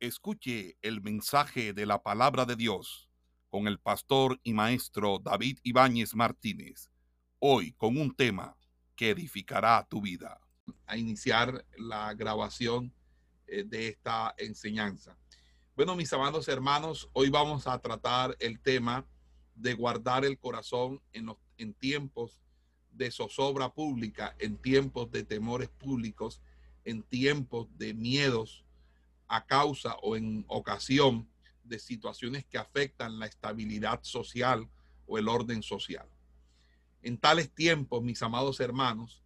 Escuche el mensaje de la palabra de Dios con el pastor y maestro David Ibáñez Martínez, hoy con un tema que edificará tu vida. A iniciar la grabación eh, de esta enseñanza. Bueno, mis amados hermanos, hoy vamos a tratar el tema de guardar el corazón en, en tiempos de zozobra pública, en tiempos de temores públicos, en tiempos de miedos a causa o en ocasión de situaciones que afectan la estabilidad social o el orden social. En tales tiempos, mis amados hermanos,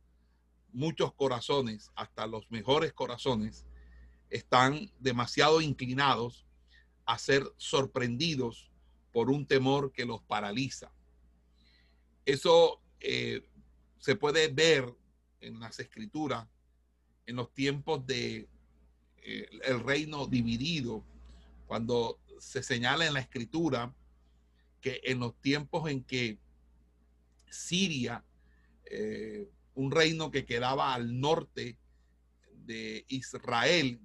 muchos corazones, hasta los mejores corazones, están demasiado inclinados a ser sorprendidos por un temor que los paraliza. Eso eh, se puede ver en las escrituras en los tiempos de el reino dividido, cuando se señala en la escritura que en los tiempos en que Siria, eh, un reino que quedaba al norte de Israel,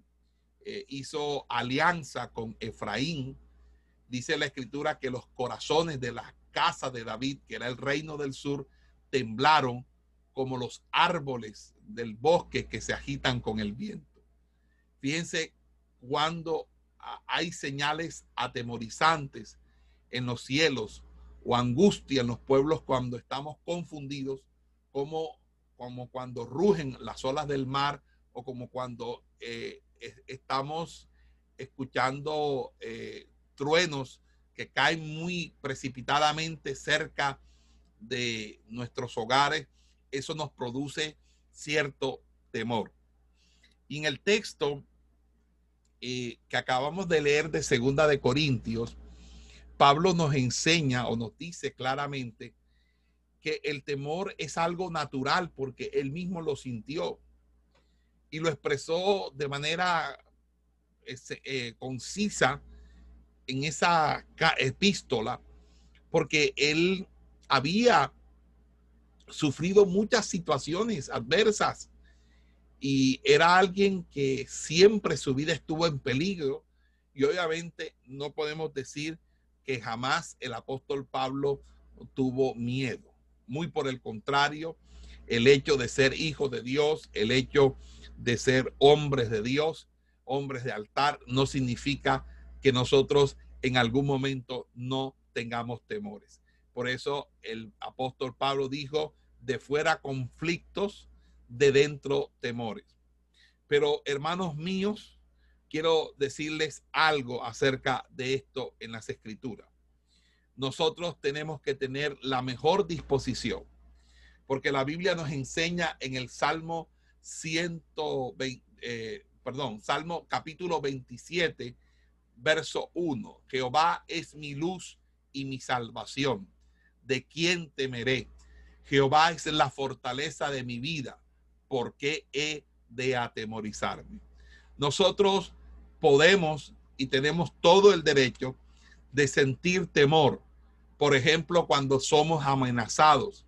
eh, hizo alianza con Efraín, dice la escritura que los corazones de la casa de David, que era el reino del sur, temblaron como los árboles del bosque que se agitan con el viento. Fíjense cuando hay señales atemorizantes en los cielos o angustia en los pueblos cuando estamos confundidos, como, cuando rugen las olas del mar o como cuando eh, estamos escuchando eh, truenos que caen muy precipitadamente cerca de nuestros hogares, eso nos produce cierto temor. Y en el texto eh, que acabamos de leer de Segunda de Corintios, Pablo nos enseña o nos dice claramente que el temor es algo natural porque él mismo lo sintió y lo expresó de manera eh, concisa en esa epístola porque él había sufrido muchas situaciones adversas y era alguien que siempre su vida estuvo en peligro y obviamente no podemos decir que jamás el apóstol Pablo tuvo miedo. Muy por el contrario, el hecho de ser hijo de Dios, el hecho de ser hombres de Dios, hombres de altar, no significa que nosotros en algún momento no tengamos temores. Por eso el apóstol Pablo dijo, de fuera conflictos, de dentro temores. Pero hermanos míos, quiero decirles algo acerca de esto en las escrituras. Nosotros tenemos que tener la mejor disposición, porque la Biblia nos enseña en el Salmo 120, eh, perdón, Salmo capítulo 27, verso 1. Jehová es mi luz y mi salvación. ¿De quién temeré? Jehová es la fortaleza de mi vida por qué he de atemorizarme. Nosotros podemos y tenemos todo el derecho de sentir temor. Por ejemplo, cuando somos amenazados,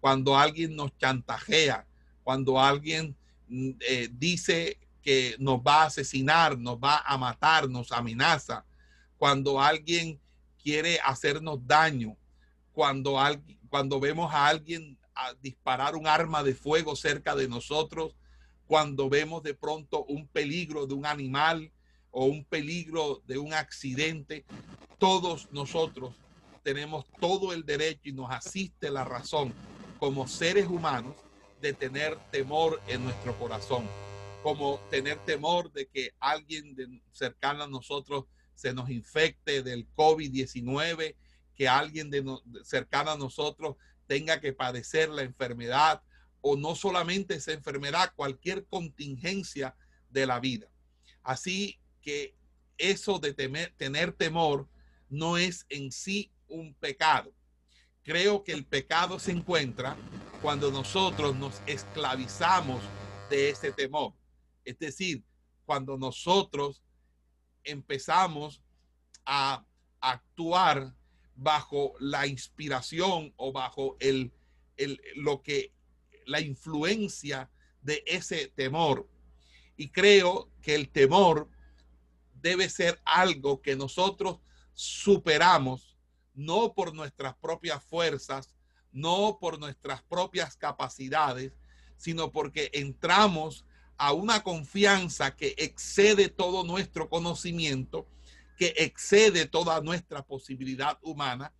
cuando alguien nos chantajea, cuando alguien mm, eh, dice que nos va a asesinar, nos va a matar, nos amenaza, cuando alguien quiere hacernos daño, cuando, cuando vemos a alguien a disparar un arma de fuego cerca de nosotros cuando vemos de pronto un peligro de un animal o un peligro de un accidente. Todos nosotros tenemos todo el derecho y nos asiste la razón como seres humanos de tener temor en nuestro corazón, como tener temor de que alguien cercano a nosotros se nos infecte del COVID-19, que alguien cercano a nosotros tenga que padecer la enfermedad o no solamente esa enfermedad, cualquier contingencia de la vida. Así que eso de tener temor no es en sí un pecado. Creo que el pecado se encuentra cuando nosotros nos esclavizamos de ese temor. Es decir, cuando nosotros empezamos a actuar bajo la inspiración o bajo el, lo que la influencia de ese temor. Y creo que el temor debe ser algo que nosotros superamos, no por nuestras propias fuerzas, no por nuestras propias capacidades, sino porque entramos a una confianza que excede todo nuestro conocimiento, que excede toda nuestra posibilidad humana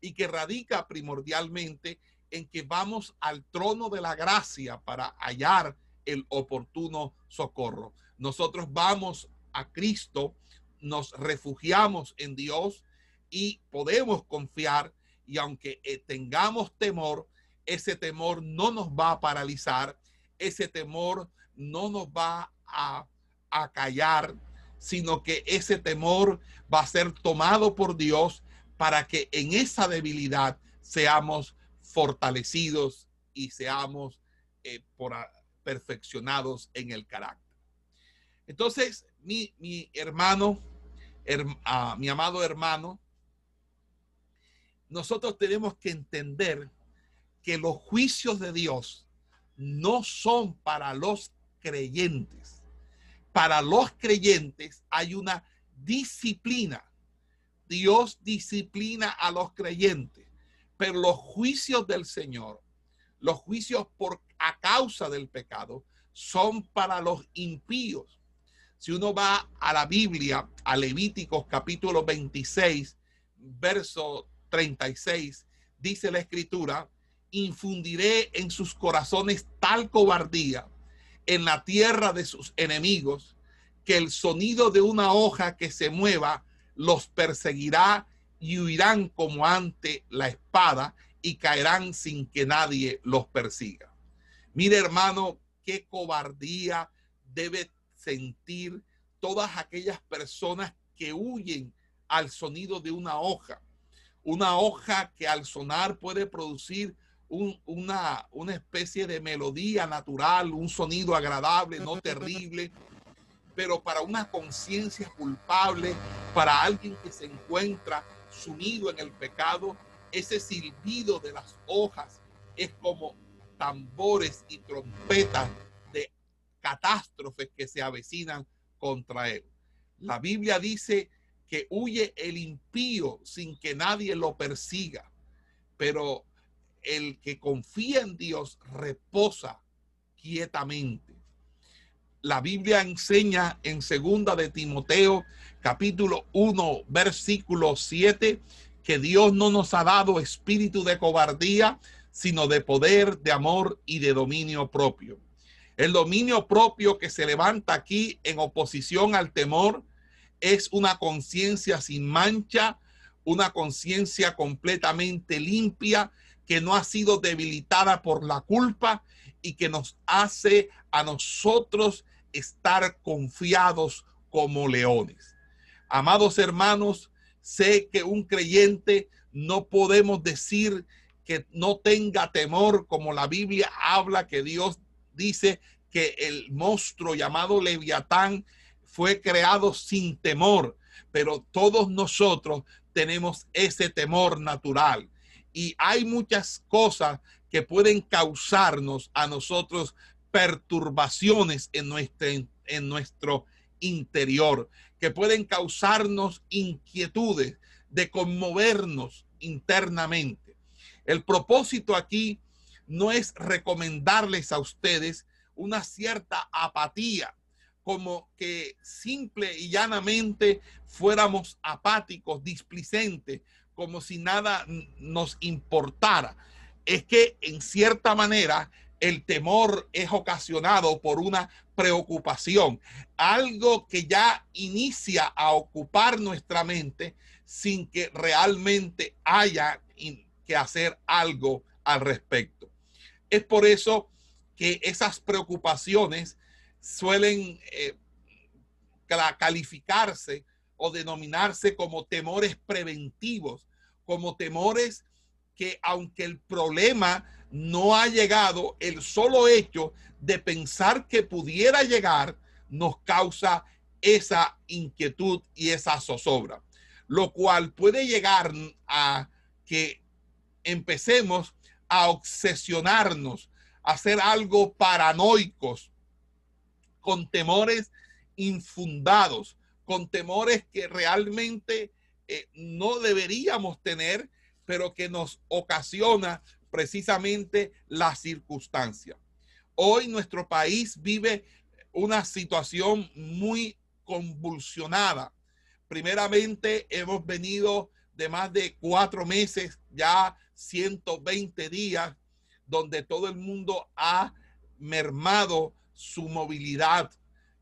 y que radica primordialmente en que vamos al trono de la gracia para hallar el oportuno socorro. Nosotros vamos a Cristo, nos refugiamos en Dios y podemos confiar y aunque eh, tengamos temor, ese temor no nos va a paralizar, ese temor no nos va a, a callar, sino que ese temor va a ser tomado por Dios para que en esa debilidad seamos fortalecidos y seamos eh, por, perfeccionados en el carácter. Entonces, mi, mi hermano, ah, mi amado hermano, nosotros tenemos que entender que los juicios de Dios no son para los creyentes. Para los creyentes hay una disciplina. Dios disciplina a los creyentes, pero los juicios del Señor, los juicios por a causa del pecado, son para los impíos. Si uno va a la Biblia, a Levíticos capítulo 26, verso 36, dice la escritura, infundiré en sus corazones tal cobardía en la tierra de sus enemigos, que el sonido de una hoja que se mueva los perseguirá y huirán como ante la espada y caerán sin que nadie los persiga. Mire hermano, qué cobardía debe sentir todas aquellas personas que huyen al sonido de una hoja. Una hoja que al sonar puede producir una, una especie de melodía natural, un sonido agradable, no terrible, pero para una conciencia culpable, para alguien que se encuentra sumido en el pecado, ese silbido de las hojas es como tambores y trompetas de catástrofes que se avecinan contra él. La Biblia dice que huye el impío sin que nadie lo persiga, pero el que confía en Dios reposa quietamente. La Biblia enseña en segunda de Timoteo capítulo 1 versículo 7 que Dios no nos ha dado espíritu de cobardía, sino de poder, de amor y de dominio propio. El dominio propio que se levanta aquí en oposición al temor es una conciencia sin mancha, una conciencia completamente limpia que no ha sido debilitada por la culpa y que nos hace a nosotros estar confiados como leones. Amados hermanos, sé que un creyente no podemos decir que no tenga temor, como la Biblia habla, que Dios dice que el monstruo llamado Leviatán fue creado sin temor, pero todos nosotros tenemos ese temor natural y hay muchas cosas que pueden causarnos a nosotros perturbaciones en nuestro, en nuestro interior, que pueden causarnos inquietudes de conmovernos internamente. El propósito aquí no es recomendarles a ustedes una cierta apatía, como que simple y llanamente fuéramos apáticos, displicentes, como si nada nos importara. Es que en cierta manera el temor es ocasionado por una preocupación, algo que ya inicia a ocupar nuestra mente sin que realmente haya que hacer algo al respecto. Es por eso que esas preocupaciones suelen eh, calificarse o denominarse como temores preventivos, como temores que aunque el problema no ha llegado, el solo hecho de pensar que pudiera llegar nos causa esa inquietud y esa zozobra, lo cual puede llegar a que empecemos a obsesionarnos, a hacer algo paranoicos, con temores infundados, con temores que realmente eh, no deberíamos tener, pero que nos ocasiona precisamente la circunstancia. Hoy nuestro país vive una situación muy convulsionada. Primeramente, hemos venido de más de cuatro meses, ya 120 días, donde todo el mundo ha mermado su movilidad,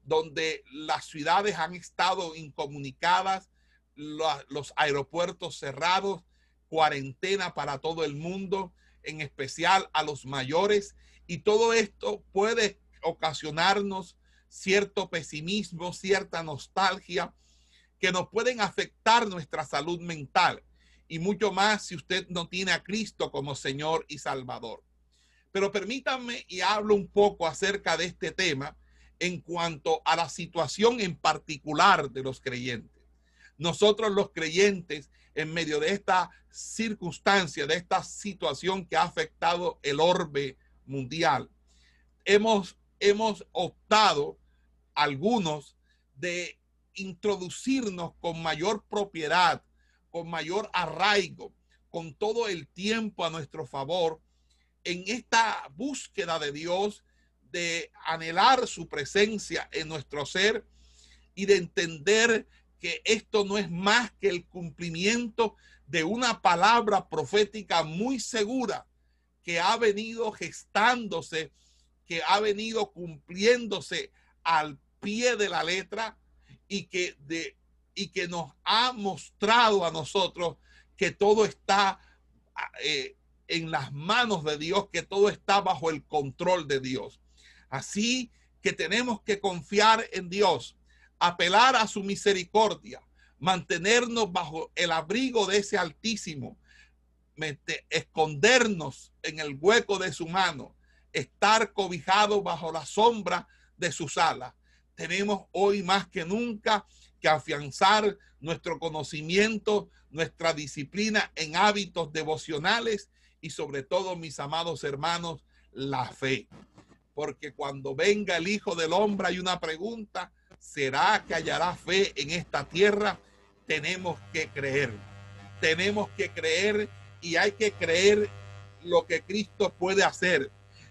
donde las ciudades han estado incomunicadas, los aeropuertos cerrados, cuarentena para todo el mundo, en especial a los mayores, y todo esto puede ocasionarnos cierto pesimismo, cierta nostalgia, que nos pueden afectar nuestra salud mental y mucho más si usted no tiene a Cristo como Señor y Salvador. Pero permítanme y hablo un poco acerca de este tema en cuanto a la situación en particular de los creyentes. Nosotros los creyentes, en medio de esta circunstancia, de esta situación que ha afectado el orbe mundial, hemos, hemos optado algunos de introducirnos con mayor propiedad, con mayor arraigo, con todo el tiempo a nuestro favor en esta búsqueda de Dios, de anhelar su presencia en nuestro ser y de entender que esto no es más que el cumplimiento de una palabra profética muy segura que ha venido gestándose, que ha venido cumpliéndose al pie de la letra y que, de, y que nos ha mostrado a nosotros que todo está eh, en las manos de Dios, que todo está bajo el control de Dios. Así que tenemos que confiar en Dios, apelar a su misericordia, mantenernos bajo el abrigo de ese altísimo, escondernos en el hueco de su mano, estar cobijados bajo la sombra de sus alas tenemos hoy más que nunca que afianzar nuestro conocimiento, nuestra disciplina en hábitos devocionales y sobre todo, mis amados hermanos, la fe. Porque cuando venga el Hijo del Hombre hay una pregunta, ¿será que hallará fe en esta tierra? Tenemos que creer. Tenemos que creer y hay que creer lo que Cristo puede hacer.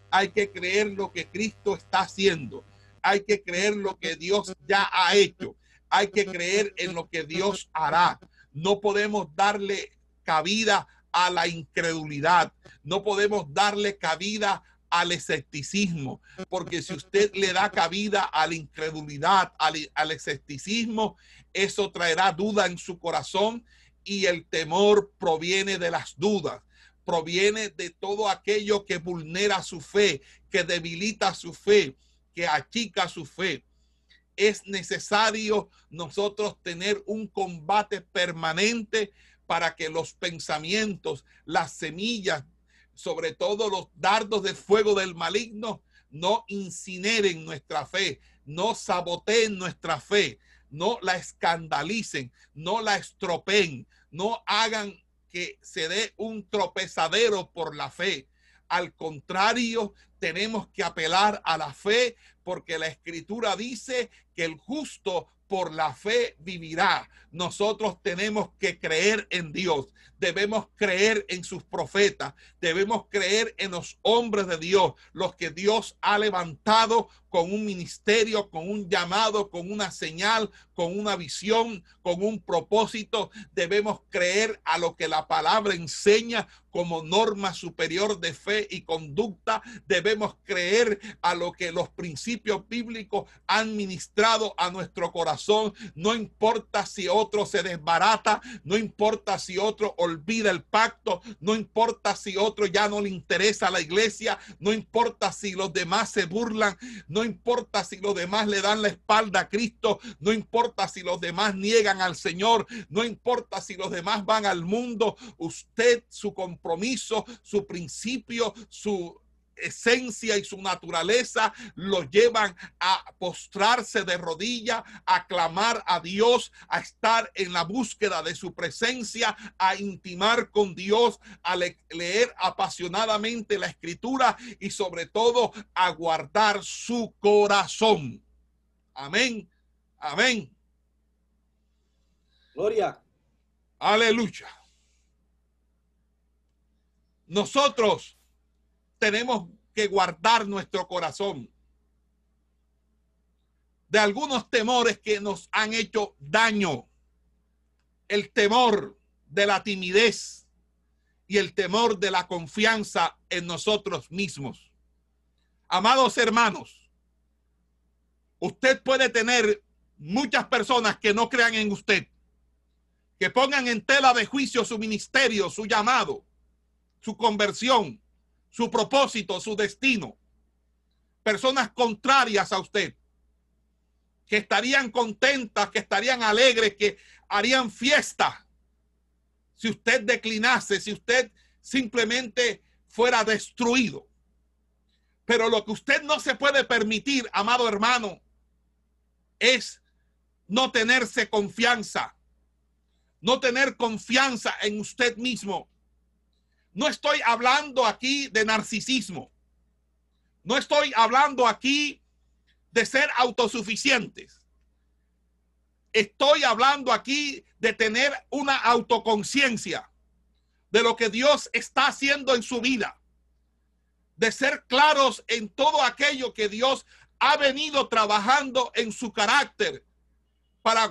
Hay que creer lo que Cristo está haciendo hay que creer lo que Dios ya ha hecho. Hay que creer en lo que Dios hará. No podemos darle cabida a la incredulidad. No podemos darle cabida al escepticismo, porque si usted le da cabida a la incredulidad, al, al escepticismo, eso traerá duda en su corazón y el temor proviene de las dudas proviene de todo aquello que vulnera su fe, que debilita su fe, que achica su fe. Es necesario nosotros tener un combate permanente para que los pensamientos, las semillas, sobre todo los dardos de fuego del maligno, no incineren nuestra fe, no saboteen nuestra fe, no la escandalicen, no la estropeen, no hagan que se dé un tropezadero por la fe. Al contrario, tenemos que apelar a la fe porque la escritura dice que el justo por la fe vivirá. Nosotros tenemos que creer en Dios, debemos creer en sus profetas, debemos creer en los hombres de Dios, los que Dios ha levantado con un ministerio, con un llamado, con una señal, con una visión, con un propósito. Debemos creer a lo que la palabra enseña como norma superior de fe y conducta. Debemos creer a lo que los principios bíblicos han ministrado a nuestro corazón. No importa si otro se desbarata, no importa si otro olvida el pacto, no importa si otro ya no le interesa la iglesia, no importa si los demás se burlan, no importa si los demás le dan la espalda a Cristo, no importa si los demás niegan al Señor, no importa si los demás van al mundo, usted, su compromiso, su principio, su esencia y su naturaleza lo llevan a postrarse de rodilla, a clamar a Dios, a estar en la búsqueda de su presencia, a intimar con Dios, a leer apasionadamente la escritura y sobre todo a guardar su corazón. Amén. Amén. Gloria. Aleluya. Nosotros tenemos que guardar nuestro corazón de algunos temores que nos han hecho daño. El temor de la timidez y el temor de la confianza en nosotros mismos. Amados hermanos, usted puede tener muchas personas que no crean en usted, que pongan en tela de juicio su ministerio, su llamado, su conversión, su propósito, su destino. Personas contrarias a usted que estarían contentas, que estarían alegres, que harían fiesta si usted declinase, si usted simplemente fuera destruido. Pero lo que usted no se puede permitir, amado hermano, es no tenerse confianza, no tener confianza en usted mismo. No estoy hablando aquí de narcisismo. No estoy hablando aquí de ser autosuficientes. Estoy hablando aquí de tener una autoconciencia de lo que Dios está haciendo en su vida, de ser claros en todo aquello que Dios ha venido trabajando en su carácter para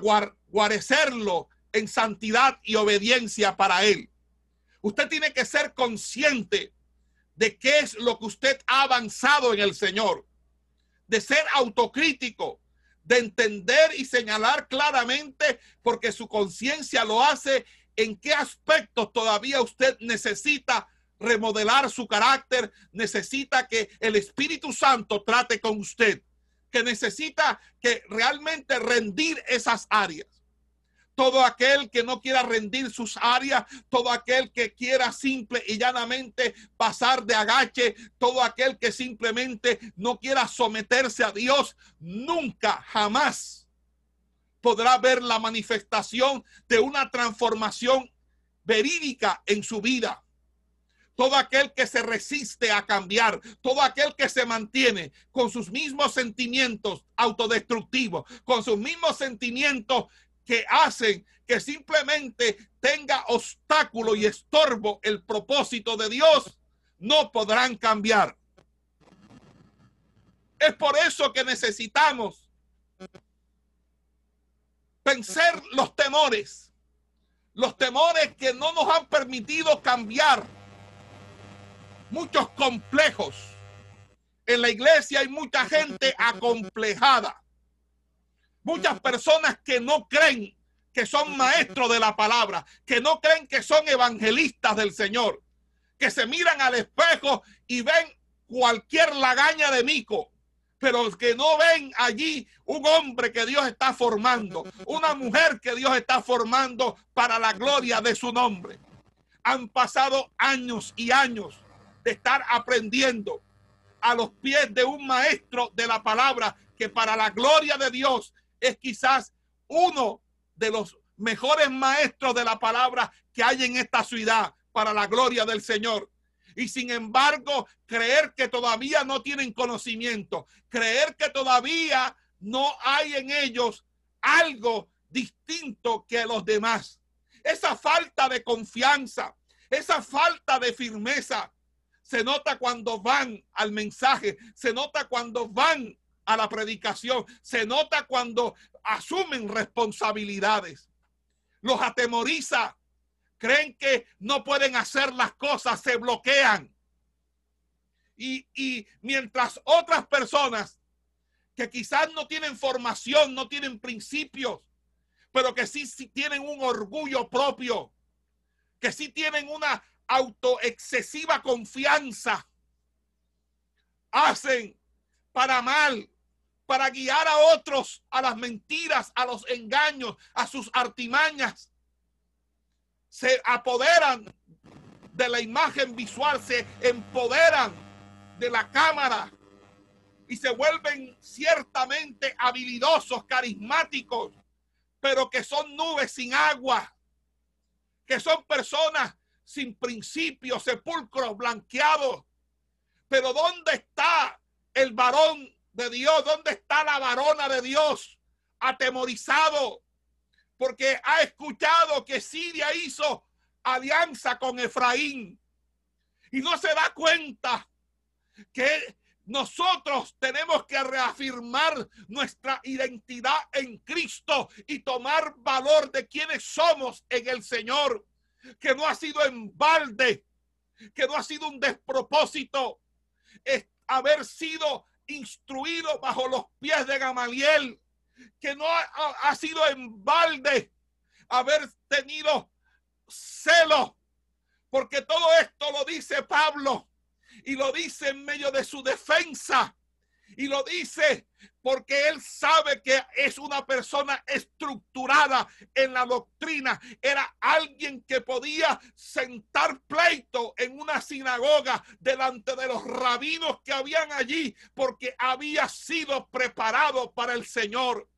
guarecerlo en santidad y obediencia para Él. Usted tiene que ser consciente de qué es lo que usted ha avanzado en el Señor de ser autocrítico, de entender y señalar claramente, porque su conciencia lo hace, en qué aspectos todavía usted necesita remodelar su carácter, necesita que el Espíritu Santo trate con usted, que necesita que realmente rendir esas áreas todo aquel que no quiera rendir sus áreas, todo aquel que quiera simple y llanamente pasar de agache, todo aquel que simplemente no quiera someterse a Dios, nunca, jamás podrá ver la manifestación de una transformación verídica en su vida. Todo aquel que se resiste a cambiar, todo aquel que se mantiene con sus mismos sentimientos autodestructivos, con sus mismos sentimientos que hacen que simplemente tenga obstáculo y estorbo el propósito de Dios, no podrán cambiar. Es por eso que necesitamos vencer los temores, los temores que no nos han permitido cambiar, muchos complejos. En la iglesia hay mucha gente acomplejada Muchas personas que no creen que son maestros de la palabra, que no creen que son evangelistas del Señor, que se miran al espejo y ven cualquier lagaña de mico, pero que no ven allí un hombre que Dios está formando, una mujer que Dios está formando para la gloria de su nombre. Han pasado años y años de estar aprendiendo a los pies de un maestro de la palabra que para la gloria de Dios es quizás uno de los mejores maestros de la palabra que hay en esta ciudad para la gloria del Señor. Y sin embargo, creer que todavía no tienen conocimiento, creer que todavía no hay en ellos algo distinto que los demás. Esa falta de confianza, esa falta de firmeza, se nota cuando van al mensaje, se nota cuando van a la predicación. Se nota cuando asumen responsabilidades. Los atemoriza. Creen que no pueden hacer las cosas, se bloquean. Y, y mientras otras personas que quizás no tienen formación, no tienen principios, pero que sí, sí tienen un orgullo propio, que sí tienen una autoexcesiva confianza, hacen para mal para guiar a otros a las mentiras, a los engaños, a sus artimañas. Se apoderan de la imagen visual, se empoderan de la cámara y se vuelven ciertamente habilidosos, carismáticos, pero que son nubes sin agua, que son personas sin principios, sepulcros blanqueados. Pero ¿dónde está el varón de Dios? ¿Dónde está la varona de Dios? Atemorizado, porque ha escuchado que Siria hizo alianza con Efraín y no se da cuenta que nosotros tenemos que reafirmar nuestra identidad en Cristo y tomar valor de quienes somos en el Señor, que no ha sido en balde, que no ha sido un despropósito es haber sido instruido bajo los pies de Gamaliel, que no ha, ha sido en balde haber tenido celo, porque todo esto lo dice Pablo y lo dice en medio de su defensa y lo dice porque él sabe que es una persona estructurada en la doctrina. Era alguien que podía sentar pleito en una sinagoga delante de los rabinos que habían allí porque había sido preparado para el Señor.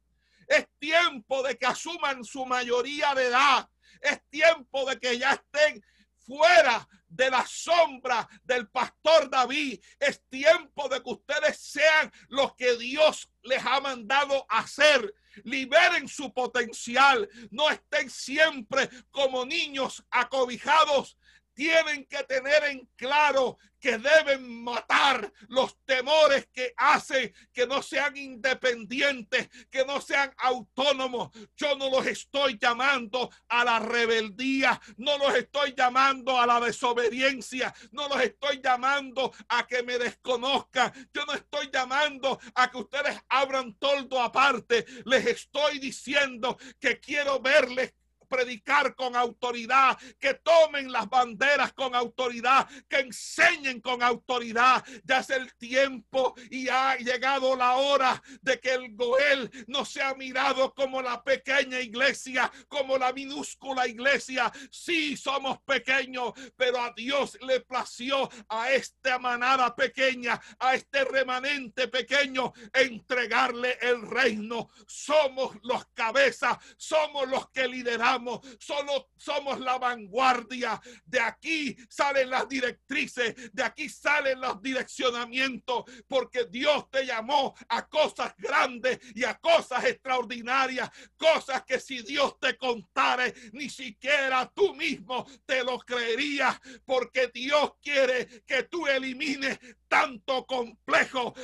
Es tiempo de que asuman su mayoría de edad. Es tiempo de que ya estén fuera de la sombra del pastor David. Es tiempo de que ustedes sean los que Dios les ha mandado hacer. Liberen su potencial. No estén siempre como niños acobijados tienen que tener en claro que deben matar los temores que hacen que no sean independientes, que no sean autónomos. Yo no los estoy llamando a la rebeldía, no los estoy llamando a la desobediencia, no los estoy llamando a que me desconozcan, yo no estoy llamando a que ustedes abran toldo aparte, les estoy diciendo que quiero verles predicar con autoridad, que tomen las banderas con autoridad, que enseñen con autoridad. Ya es el tiempo y ha llegado la hora de que el Goel no sea mirado como la pequeña iglesia, como la minúscula iglesia. Sí, somos pequeños, pero a Dios le plació a esta manada pequeña, a este remanente pequeño, entregarle el reino. Somos los cabezas, somos los que lideramos solo somos la vanguardia. De aquí salen las directrices, de aquí salen los direccionamientos, porque Dios te llamó a cosas grandes y a cosas extraordinarias, cosas que si Dios te contare, ni siquiera tú mismo te lo creerías, porque Dios quiere que tú elimines tanto complejo,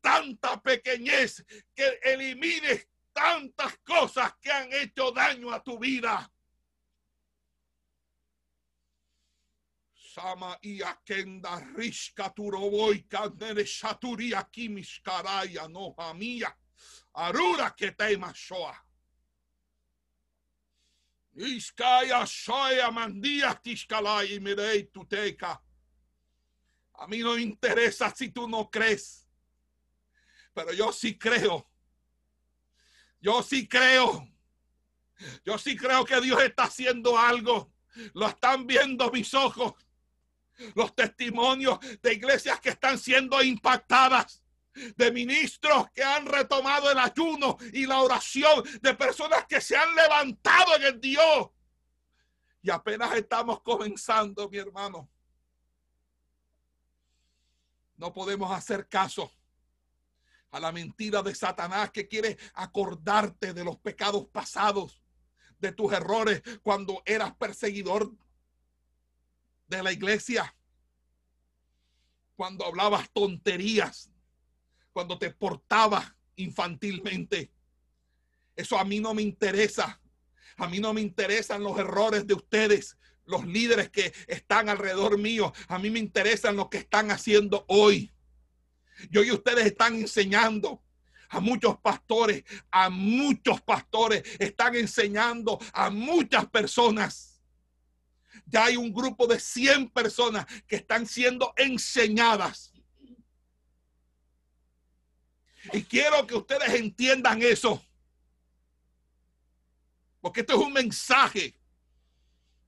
tanta pequeñez, que elimines tantas cosas que han hecho daño a tu vida. Sama y akenda rishka turoboika nere shaturia kimishkaraya no hamia. Arura que te shoa. Iskaya shoya mandía tishkalai mirei tuteca. A mí no interesa si tú no crees, pero yo sí creo yo sí creo. Yo sí creo que Dios está haciendo algo. Lo están viendo mis ojos. Los testimonios de iglesias que están siendo impactadas. De ministros que han retomado el ayuno y la oración. De personas que se han levantado en el Dios. Y apenas estamos comenzando, mi hermano. No podemos hacer caso a la mentira de Satanás que quiere acordarte de los pecados pasados, de tus errores cuando eras perseguidor de la iglesia, cuando hablabas tonterías, cuando te portabas infantilmente. Eso a mí no me interesa. A mí no me interesan los errores de ustedes, los líderes que están alrededor mío. A mí me interesan lo que están haciendo hoy. Y hoy ustedes están enseñando a muchos pastores, a muchos pastores, están enseñando a muchas personas. Ya hay un grupo de 100 personas que están siendo enseñadas. Y quiero que ustedes entiendan eso. Porque esto es un mensaje.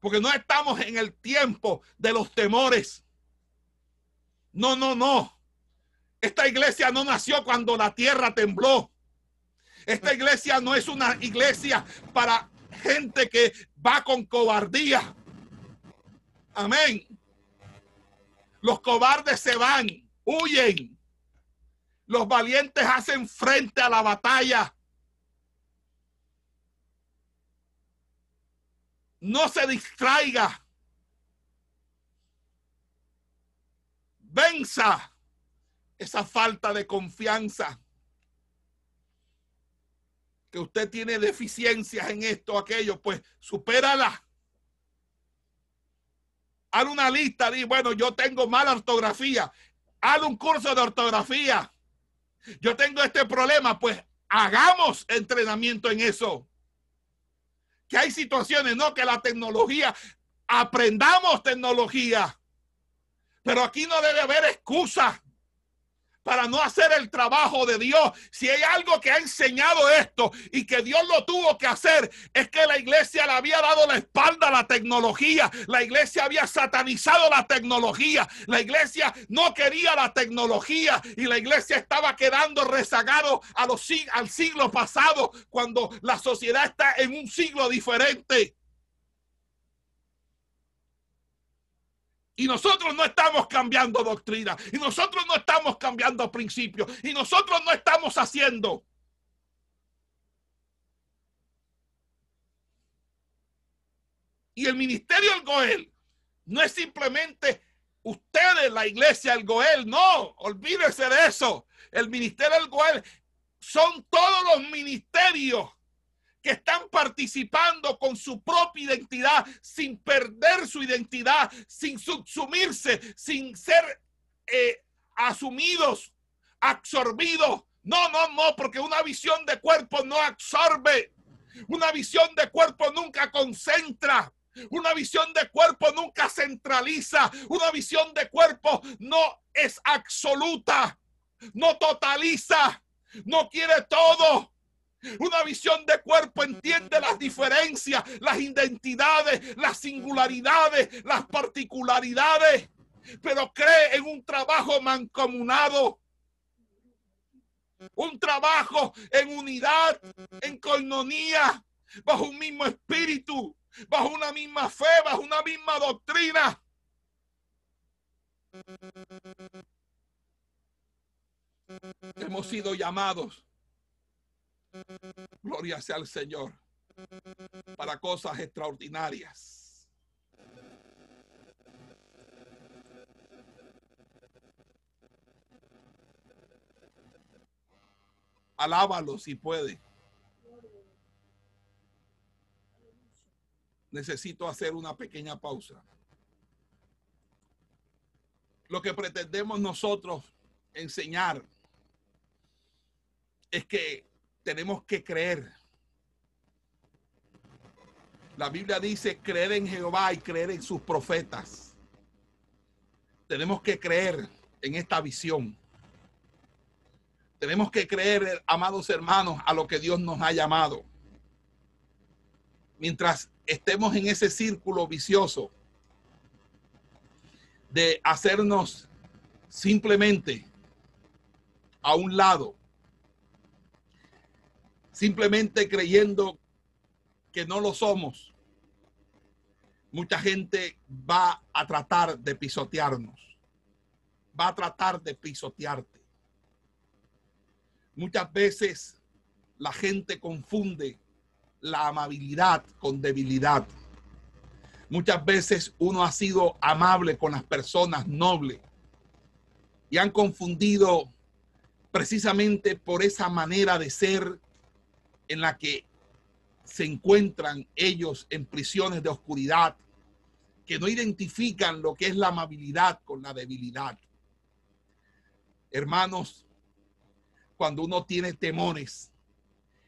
Porque no estamos en el tiempo de los temores. No, no, no. Esta iglesia no nació cuando la tierra tembló. Esta iglesia no es una iglesia para gente que va con cobardía. Amén. Los cobardes se van, huyen. Los valientes hacen frente a la batalla. no se distraiga. Venza esa falta de confianza. Que usted tiene deficiencias en esto aquello, pues supérala. Haz una lista, di, bueno, yo tengo mala ortografía. Haz un curso de ortografía. Yo tengo este problema, pues hagamos entrenamiento en eso. Que hay situaciones, no, que la tecnología, aprendamos tecnología. Pero aquí no debe haber excusa para no hacer el trabajo de Dios. Si hay algo que ha enseñado esto y que Dios lo tuvo que hacer, es que la iglesia le había dado la espalda a la tecnología. La iglesia había satanizado la tecnología. La iglesia no quería la tecnología y la iglesia estaba quedando rezagado a los, al siglo pasado cuando la sociedad está en un siglo diferente. Y nosotros no estamos cambiando doctrina. Y nosotros no estamos cambiando principios. Y nosotros no estamos haciendo. Y el ministerio del Goel no es simplemente ustedes, la iglesia del Goel. No, olvídese de eso. El ministerio del Goel son todos los ministerios que están participando con su propia identidad, sin perder su identidad, sin subsumirse, sin ser eh, asumidos, absorbidos. No, no, no, porque una visión de cuerpo no absorbe. Una visión de cuerpo nunca concentra. Una visión de cuerpo nunca centraliza. Una visión de cuerpo no es absoluta. No totaliza. No quiere todo. Una visión de cuerpo entiende las diferencias, las identidades, las singularidades, las particularidades, pero cree en un trabajo mancomunado. Un trabajo en unidad, en coinonía, bajo un mismo espíritu, bajo una misma fe, bajo una misma doctrina. Hemos sido llamados Gloria sea al Señor para cosas extraordinarias. Alábalo si puede. Necesito hacer una pequeña pausa. Lo que pretendemos nosotros enseñar es que tenemos que creer. La Biblia dice creer en Jehová y creer en sus profetas. Tenemos que creer en esta visión. Tenemos que creer, amados hermanos, a lo que Dios nos ha llamado. Mientras estemos en ese círculo vicioso de hacernos simplemente a un lado simplemente creyendo que no lo somos, mucha gente va a tratar de pisotearnos, va a tratar de pisotearte. Muchas veces la gente confunde la amabilidad con debilidad. Muchas veces uno ha sido amable con las personas nobles y han confundido precisamente por esa manera de ser en la que se encuentran ellos en prisiones de oscuridad, que no identifican lo que es la amabilidad con la debilidad. Hermanos, cuando uno tiene temores,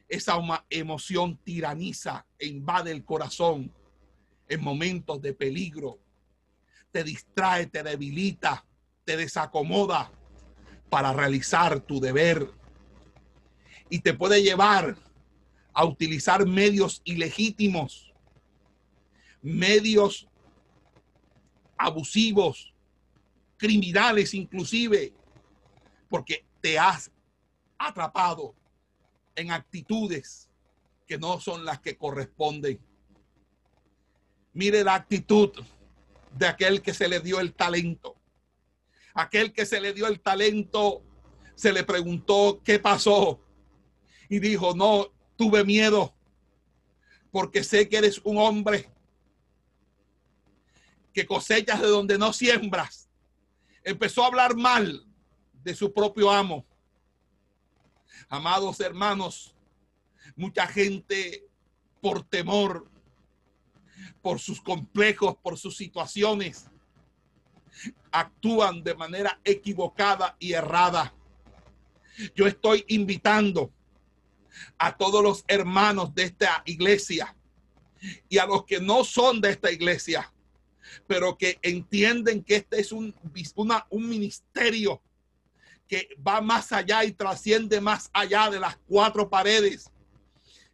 esa emoción tiraniza e invade el corazón en momentos de peligro. Te distrae, te debilita, te desacomoda para realizar tu deber. Y te puede llevar a utilizar medios ilegítimos, medios abusivos, criminales inclusive, porque te has atrapado en actitudes que no son las que corresponden. Mire la actitud de aquel que se le dio el talento. Aquel que se le dio el talento, se le preguntó qué pasó. Y dijo, no, tuve miedo porque sé que eres un hombre que cosechas de donde no siembras. Empezó a hablar mal de su propio amo. Amados hermanos, mucha gente por temor, por sus complejos, por sus situaciones, actúan de manera equivocada y errada. Yo estoy invitando a todos los hermanos de esta iglesia y a los que no son de esta iglesia, pero que entienden que este es un, un ministerio que va más allá y trasciende más allá de las cuatro paredes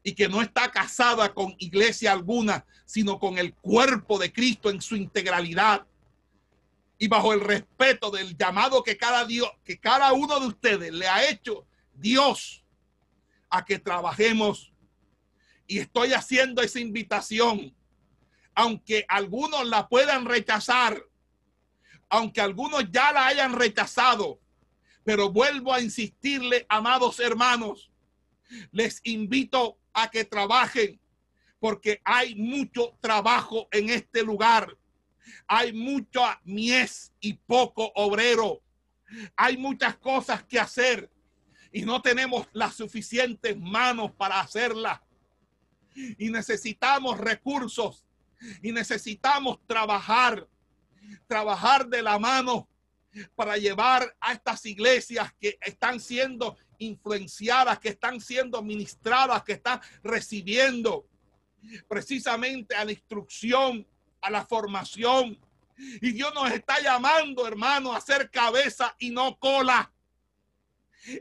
y que no está casada con iglesia alguna, sino con el cuerpo de Cristo en su integralidad y bajo el respeto del llamado que cada Dios, que cada uno de ustedes le ha hecho Dios a que trabajemos. Y estoy haciendo esa invitación, aunque algunos la puedan rechazar, aunque algunos ya la hayan rechazado, pero vuelvo a insistirle, amados hermanos, les invito a que trabajen, porque hay mucho trabajo en este lugar. Hay mucha mies y poco obrero. Hay muchas cosas que hacer y no tenemos las suficientes manos para hacerlas. Y necesitamos recursos y necesitamos trabajar, trabajar de la mano para llevar a estas iglesias que están siendo influenciadas, que están siendo ministradas, que están recibiendo precisamente a la instrucción, a la formación. Y Dios nos está llamando, hermano, a ser cabeza y no cola.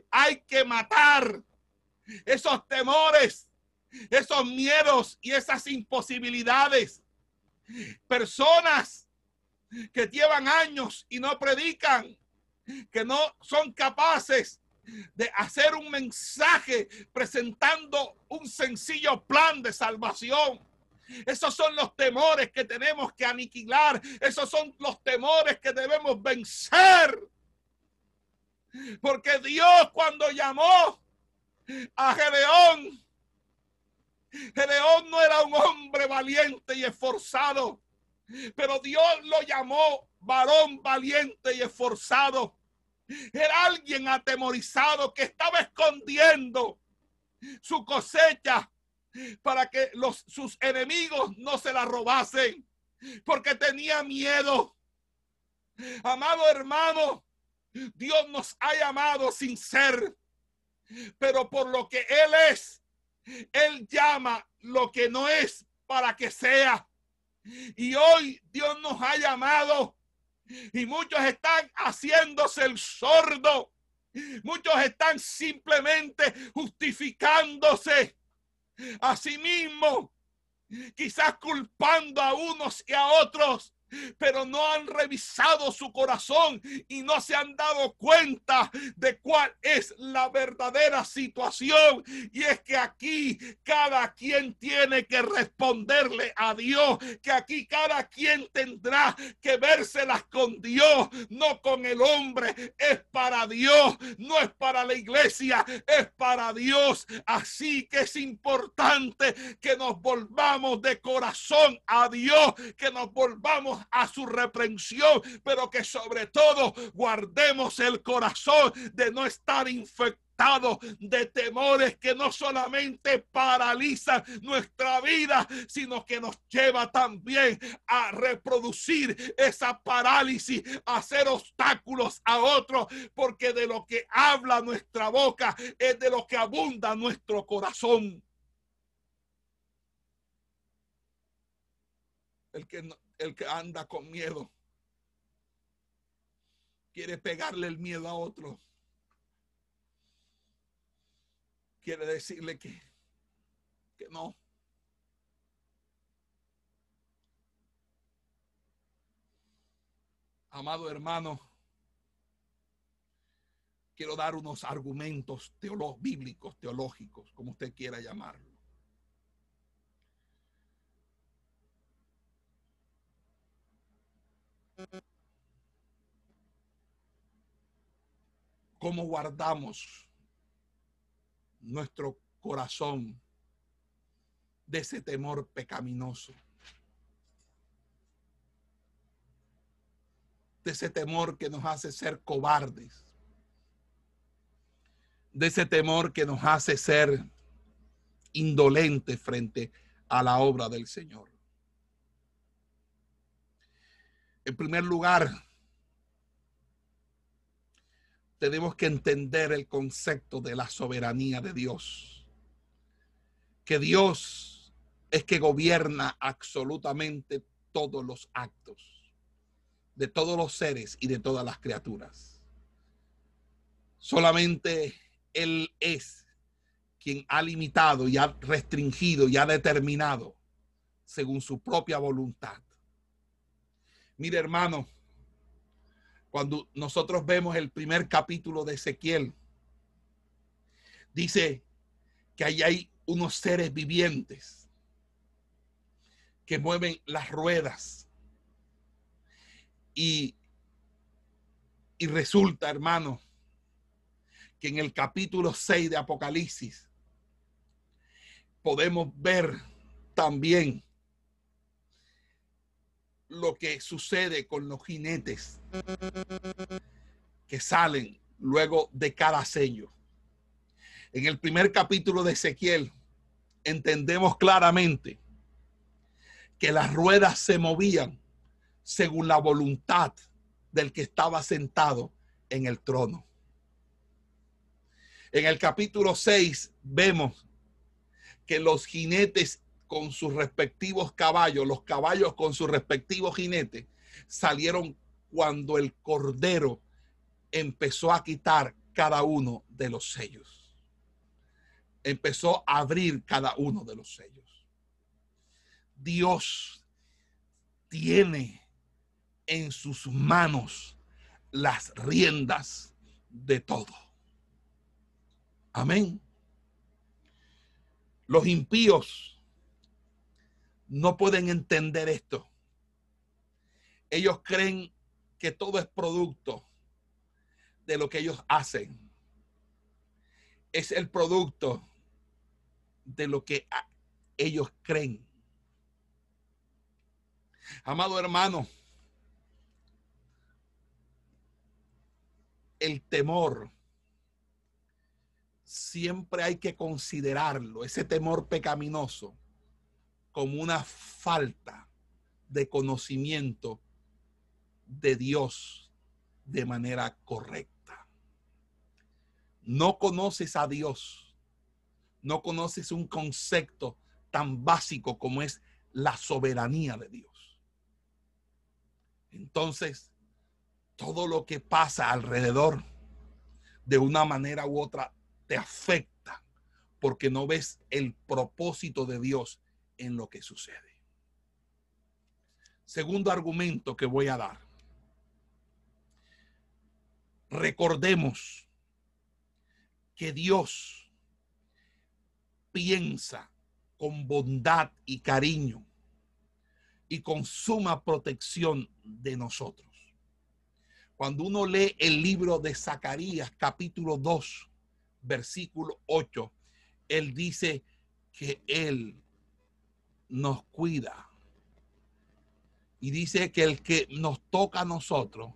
Hay que matar esos temores, esos miedos y esas imposibilidades. Personas que llevan años y no predican, que no son capaces de hacer un mensaje presentando un sencillo plan de salvación. Esos son los temores que tenemos que aniquilar. Esos son los temores que debemos vencer. Porque Dios cuando llamó a Gedeón, Gedeón no era un hombre valiente y esforzado, pero Dios lo llamó varón valiente y esforzado. Era alguien atemorizado que estaba escondiendo su cosecha para que los, sus enemigos no se la robasen, porque tenía miedo. Amado hermano, Dios nos ha llamado sin ser, pero por lo que Él es, Él llama lo que no es para que sea. Y hoy Dios nos ha llamado y muchos están haciéndose el sordo. Muchos están simplemente justificándose a sí mismos, quizás culpando a unos y a otros pero no han revisado su corazón y no se han dado cuenta de cuál es la verdadera situación. Y es que aquí cada quien tiene que responderle a Dios, que aquí cada quien tendrá que vérselas con Dios, no con el hombre. Es para Dios, no es para la iglesia, es para Dios. Así que es importante que nos volvamos de corazón a Dios, que nos volvamos a su reprensión, pero que sobre todo guardemos el corazón de no estar infectado de temores que no solamente paralizan nuestra vida, sino que nos lleva también a reproducir esa parálisis, a hacer obstáculos a otros, porque de lo que habla nuestra boca es de lo que abunda nuestro corazón. El que el que anda con miedo. Quiere pegarle el miedo a otro. Quiere decirle que, que no. Amado hermano, quiero dar unos argumentos bíblicos, teológicos, como usted quiera llamarlo. ¿Cómo guardamos nuestro corazón de ese temor pecaminoso? de ese temor que nos hace ser cobardes, de ese temor que nos hace ser indolentes frente a la obra del Señor. En primer lugar, tenemos que entender el concepto de la soberanía de Dios. Que Dios es que gobierna absolutamente todos los actos de todos los seres y de todas las criaturas. Solamente Él es quien ha limitado y ha restringido y ha determinado según su propia voluntad Mire, hermano, cuando nosotros vemos el primer capítulo de Ezequiel, dice que ahí hay unos seres vivientes que mueven las ruedas. Y, y resulta, hermano, que en el capítulo 6 de Apocalipsis podemos ver también lo que sucede con los jinetes que salen luego de cada sello. En el primer capítulo de Ezequiel entendemos claramente que las ruedas se movían según la voluntad del que estaba sentado en el trono. En el capítulo 6 vemos que los jinetes con sus respectivos caballos, los caballos con sus respectivos jinetes, salieron cuando el cordero empezó a quitar cada uno de los sellos. Empezó a abrir cada uno de los sellos. Dios tiene en sus manos las riendas de todo. Amén. Los impíos no pueden entender esto. Ellos creen que todo es producto de lo que ellos hacen. Es el producto de lo que ellos creen. Amado hermano, el temor siempre hay que considerarlo, ese temor pecaminoso como una falta de conocimiento de Dios de manera correcta. No conoces a Dios, no conoces un concepto tan básico como es la soberanía de Dios. Entonces, todo lo que pasa alrededor, de una manera u otra, te afecta porque no ves el propósito de Dios en lo que sucede. Segundo argumento que voy a dar. Recordemos que Dios piensa con bondad y cariño y con suma protección de nosotros. Cuando uno lee el libro de Zacarías capítulo 2, versículo 8, él dice que él nos cuida. Y dice que el que nos toca a nosotros,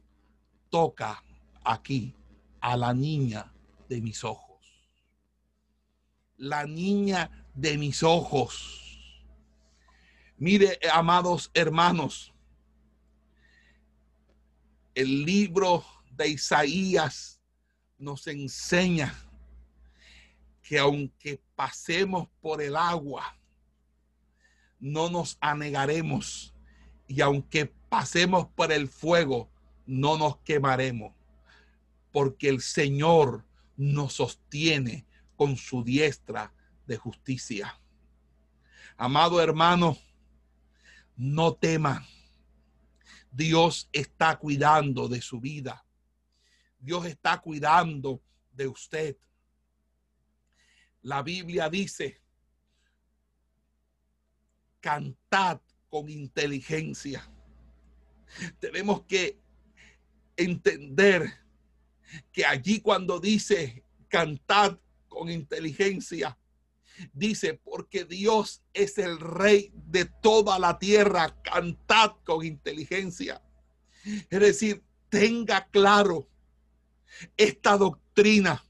toca aquí a la niña de mis ojos. La niña de mis ojos. Mire, amados hermanos, el libro de Isaías nos enseña que aunque pasemos por el agua, no nos anegaremos y aunque pasemos por el fuego, no nos quemaremos, porque el Señor nos sostiene con su diestra de justicia. Amado hermano, no tema. Dios está cuidando de su vida. Dios está cuidando de usted. La Biblia dice cantad con inteligencia. Tenemos que entender que allí cuando dice cantad con inteligencia, dice, porque Dios es el rey de toda la tierra, cantad con inteligencia. Es decir, tenga claro esta doctrina.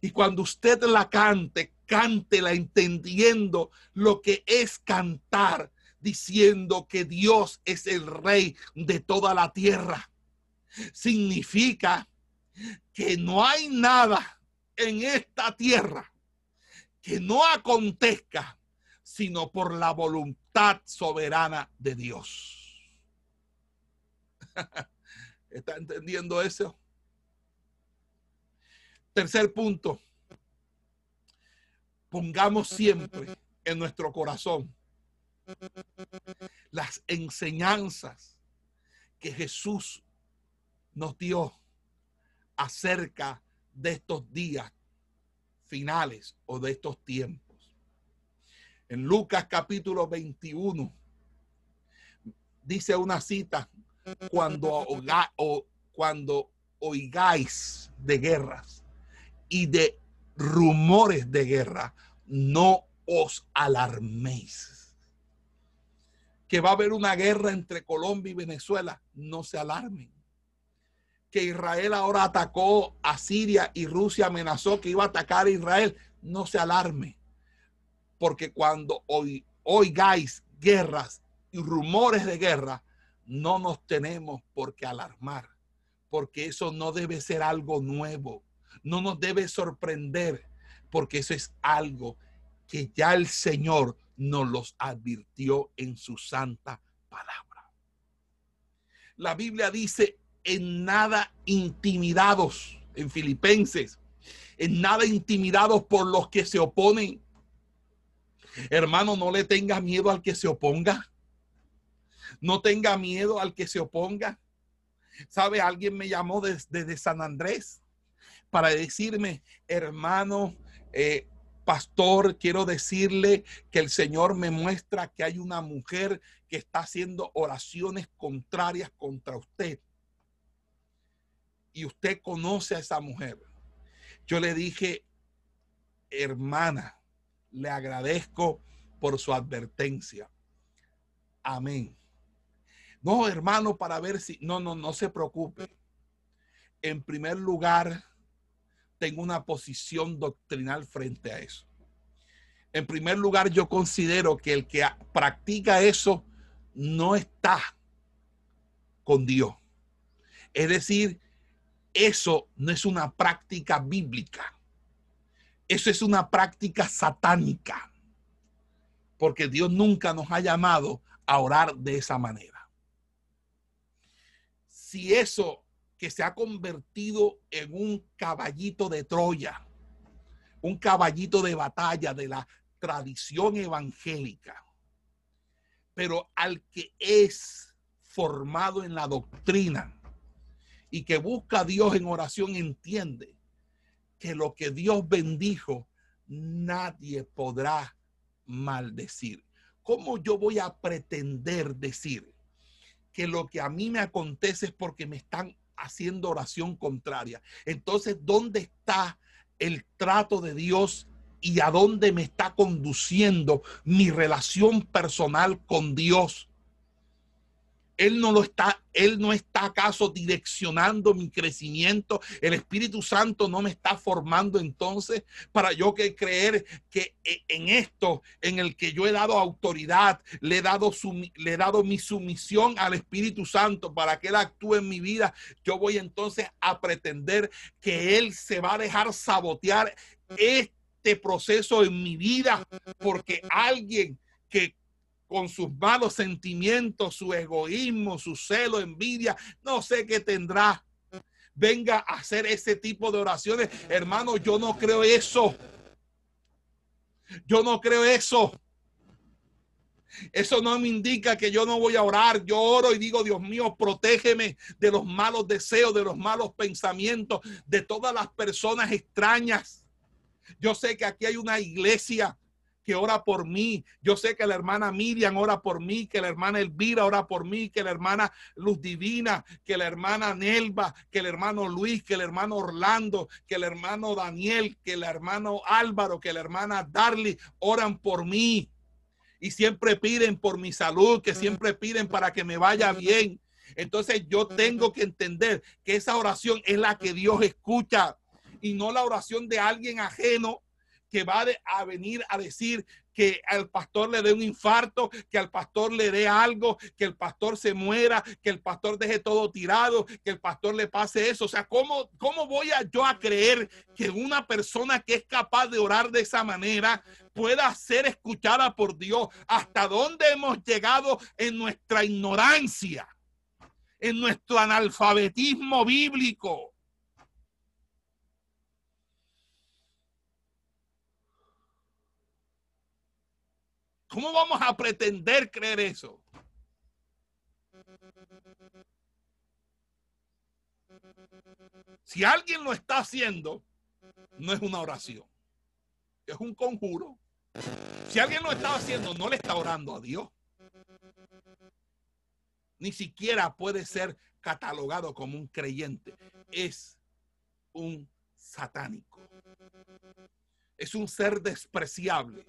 Y cuando usted la cante, cántela entendiendo lo que es cantar, diciendo que Dios es el rey de toda la tierra. Significa que no hay nada en esta tierra que no acontezca sino por la voluntad soberana de Dios. ¿Está entendiendo eso? Tercer punto. Pongamos siempre en nuestro corazón las enseñanzas que Jesús nos dio acerca de estos días finales o de estos tiempos. En Lucas capítulo 21 dice una cita, cuando, o, cuando oigáis de guerras y de rumores de guerra, no os alarméis. Que va a haber una guerra entre Colombia y Venezuela, no se alarmen. Que Israel ahora atacó a Siria y Rusia amenazó que iba a atacar a Israel, no se alarme. Porque cuando oigáis guerras y rumores de guerra, no nos tenemos por qué alarmar, porque eso no debe ser algo nuevo no nos debe sorprender porque eso es algo que ya el Señor nos los advirtió en su santa palabra. La Biblia dice en nada intimidados en Filipenses, en nada intimidados por los que se oponen. Hermano, no le tenga miedo al que se oponga. No tenga miedo al que se oponga. ¿Sabe? Alguien me llamó desde San Andrés para decirme, hermano, eh, pastor, quiero decirle que el Señor me muestra que hay una mujer que está haciendo oraciones contrarias contra usted. Y usted conoce a esa mujer. Yo le dije, hermana, le agradezco por su advertencia. Amén. No, hermano, para ver si, no, no, no se preocupe. En primer lugar, tengo una posición doctrinal frente a eso. En primer lugar, yo considero que el que practica eso no está con Dios. Es decir, eso no es una práctica bíblica. Eso es una práctica satánica. Porque Dios nunca nos ha llamado a orar de esa manera. Si eso que se ha convertido en un caballito de Troya, un caballito de batalla de la tradición evangélica. Pero al que es formado en la doctrina y que busca a Dios en oración entiende que lo que Dios bendijo nadie podrá maldecir. ¿Cómo yo voy a pretender decir que lo que a mí me acontece es porque me están haciendo oración contraria. Entonces, ¿dónde está el trato de Dios y a dónde me está conduciendo mi relación personal con Dios? Él no lo está, Él no está acaso direccionando mi crecimiento. El Espíritu Santo no me está formando entonces para yo que creer que e, en esto, en el que yo he dado autoridad, le he dado, le he dado mi sumisión al Espíritu Santo para que Él actúe en mi vida. Yo voy entonces a pretender que Él se va a dejar sabotear este proceso en mi vida porque alguien que con sus malos sentimientos, su egoísmo, su celo, envidia, no sé qué tendrá. Venga a hacer ese tipo de oraciones. Hermano, yo no creo eso. Yo no creo eso. Eso no me indica que yo no voy a orar. Yo oro y digo, Dios mío, protégeme de los malos deseos, de los malos pensamientos, de todas las personas extrañas. Yo sé que aquí hay una iglesia que ora por mí. Yo sé que la hermana Miriam ora por mí, que la hermana Elvira ora por mí, que la hermana Luz Divina, que la hermana Nelva, que el hermano Luis, que el hermano Orlando, que el hermano Daniel, que el hermano Álvaro, que la hermana Darly oran por mí. Y siempre piden por mi salud, que siempre piden para que me vaya bien. Entonces yo tengo que entender que esa oración es la que Dios escucha y no la oración de alguien ajeno que va a venir a decir que al pastor le dé un infarto, que al pastor le dé algo, que el pastor se muera, que el pastor deje todo tirado, que el pastor le pase eso. O sea, ¿cómo, cómo voy a yo a creer que una persona que es capaz de orar de esa manera pueda ser escuchada por Dios? ¿Hasta dónde hemos llegado en nuestra ignorancia? En nuestro analfabetismo bíblico. ¿Cómo vamos a pretender creer eso? Si alguien lo está haciendo, no es una oración, es un conjuro. Si alguien lo está haciendo, no le está orando a Dios. Ni siquiera puede ser catalogado como un creyente. Es un satánico es un ser despreciable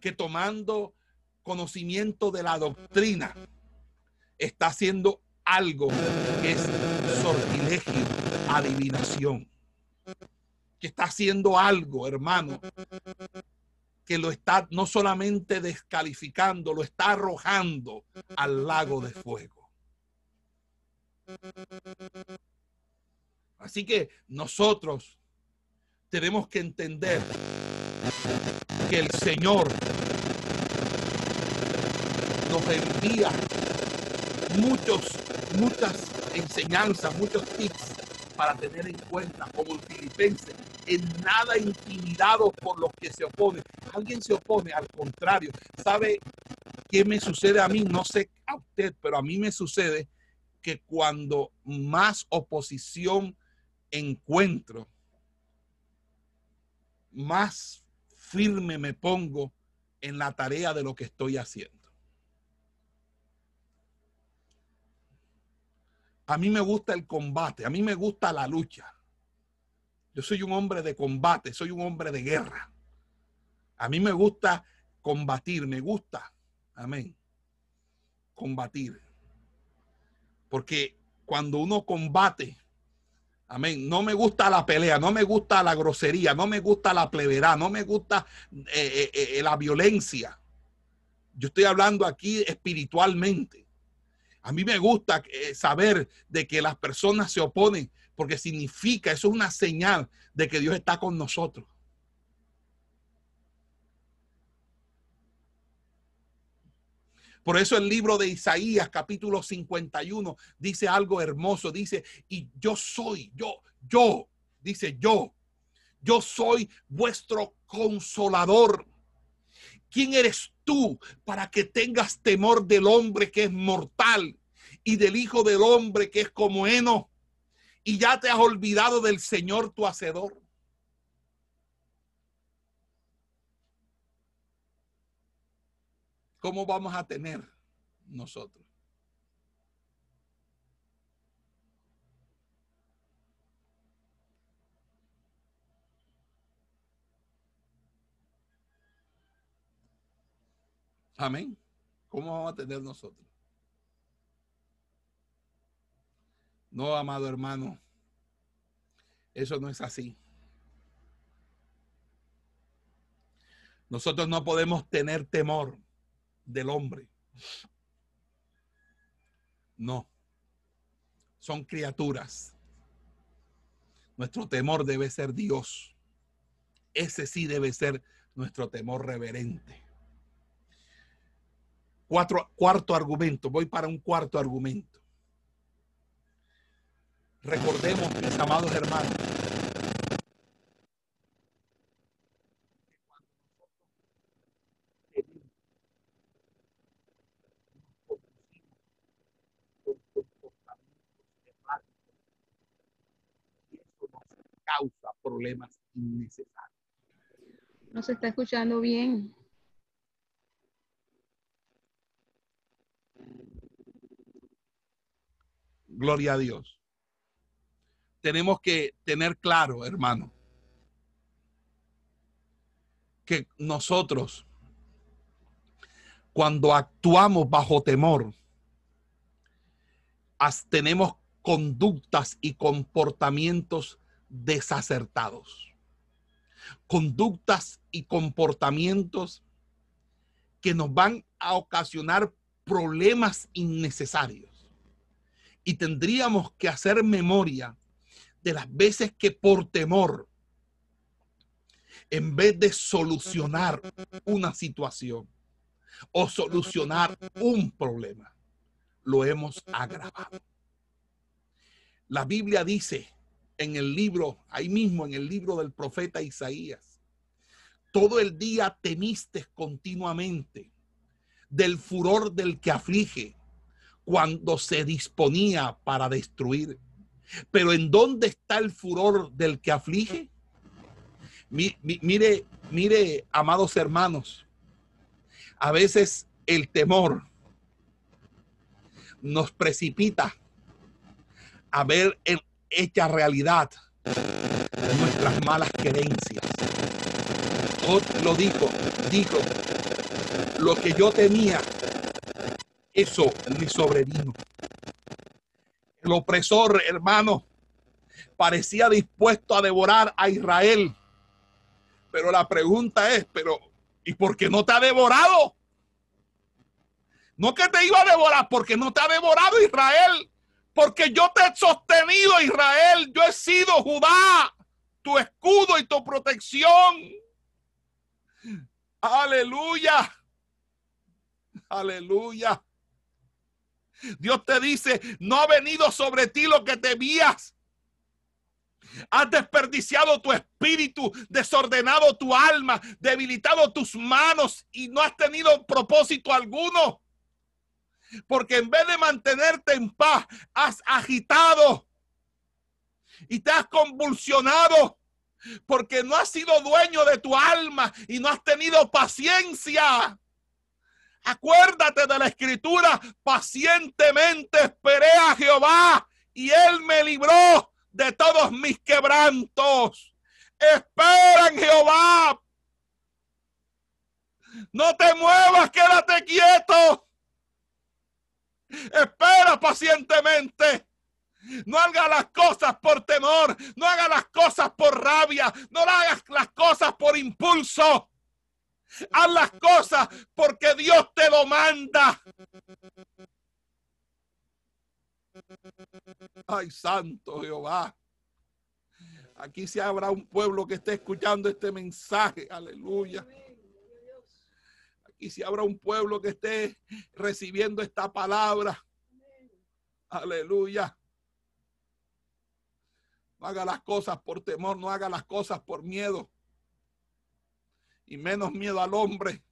que tomando conocimiento de la doctrina está haciendo algo que es sortilegio, adivinación. Que está haciendo algo, hermano, que lo está no solamente descalificando, lo está arrojando al lago de fuego. Así que nosotros tenemos que entender que el Señor nos envía muchos, muchas enseñanzas, muchos tips para tener en cuenta como el filipense, en nada intimidado por los que se oponen. Alguien se opone, al contrario. ¿Sabe qué me sucede a mí? No sé a usted, pero a mí me sucede que cuando más oposición encuentro, más firme me pongo en la tarea de lo que estoy haciendo. A mí me gusta el combate, a mí me gusta la lucha. Yo soy un hombre de combate, soy un hombre de guerra. A mí me gusta combatir, me gusta, amén, combatir. Porque cuando uno combate, Amén. No me gusta la pelea, no me gusta la grosería, no me gusta la plevedad, no me gusta eh, eh, eh, la violencia. Yo estoy hablando aquí espiritualmente. A mí me gusta saber de que las personas se oponen porque significa, eso es una señal de que Dios está con nosotros. Por eso el libro de Isaías, capítulo 51, dice algo hermoso. Dice, y yo soy, yo, yo, dice yo, yo soy vuestro consolador. ¿Quién eres tú para que tengas temor del hombre que es mortal y del hijo del hombre que es como heno? Y ya te has olvidado del Señor tu hacedor. ¿Cómo vamos a tener nosotros? Amén. ¿Cómo vamos a tener nosotros? No, amado hermano, eso no es así. Nosotros no podemos tener temor del hombre. No, son criaturas. Nuestro temor debe ser Dios. Ese sí debe ser nuestro temor reverente. Cuatro, cuarto argumento, voy para un cuarto argumento. Recordemos, mis amados hermanos, causa problemas innecesarios. No se está escuchando bien. Gloria a Dios. Tenemos que tener claro, hermano, que nosotros, cuando actuamos bajo temor, tenemos conductas y comportamientos desacertados. Conductas y comportamientos que nos van a ocasionar problemas innecesarios. Y tendríamos que hacer memoria de las veces que por temor, en vez de solucionar una situación o solucionar un problema, lo hemos agravado. La Biblia dice en el libro, ahí mismo en el libro del profeta Isaías, todo el día temiste continuamente del furor del que aflige cuando se disponía para destruir. Pero ¿en dónde está el furor del que aflige? mire, mire, amados hermanos, a veces el temor nos precipita a ver en hecha realidad nuestras malas creencias. lo dijo, dijo, lo que yo tenía, eso me sobrevino. El opresor, hermano, parecía dispuesto a devorar a Israel. Pero la pregunta es, pero ¿y por qué no te ha devorado? No que te iba a devorar, porque no te ha devorado Israel. Porque yo te he sostenido, Israel. Yo he sido Judá, tu escudo y tu protección. Aleluya. Aleluya. Dios te dice, no ha venido sobre ti lo que temías. Has desperdiciado tu espíritu, desordenado tu alma, debilitado tus manos y no has tenido propósito alguno. Porque en vez de mantenerte en paz, has agitado y te has convulsionado. Porque no has sido dueño de tu alma y no has tenido paciencia. Acuérdate de la escritura, pacientemente esperé a Jehová y él me libró de todos mis quebrantos. Espera en Jehová. No te muevas, quédate quieto. Espera pacientemente. No hagas las cosas por temor, no hagas las cosas por rabia, no hagas las cosas por impulso. Haz las cosas porque Dios te lo manda. Ay, santo Jehová. Aquí se habrá un pueblo que esté escuchando este mensaje. Aleluya. Aquí se habrá un pueblo que esté recibiendo esta palabra. Aleluya. No haga las cosas por temor, no haga las cosas por miedo y menos miedo al hombre.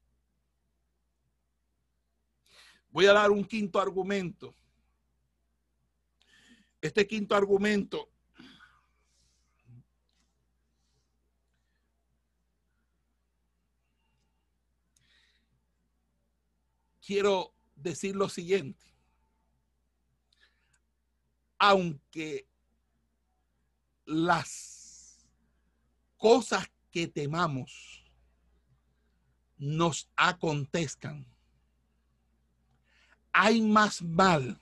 Voy a dar un quinto argumento. Este quinto argumento quiero decir lo siguiente. Aunque las cosas que temamos nos acontezcan, hay más mal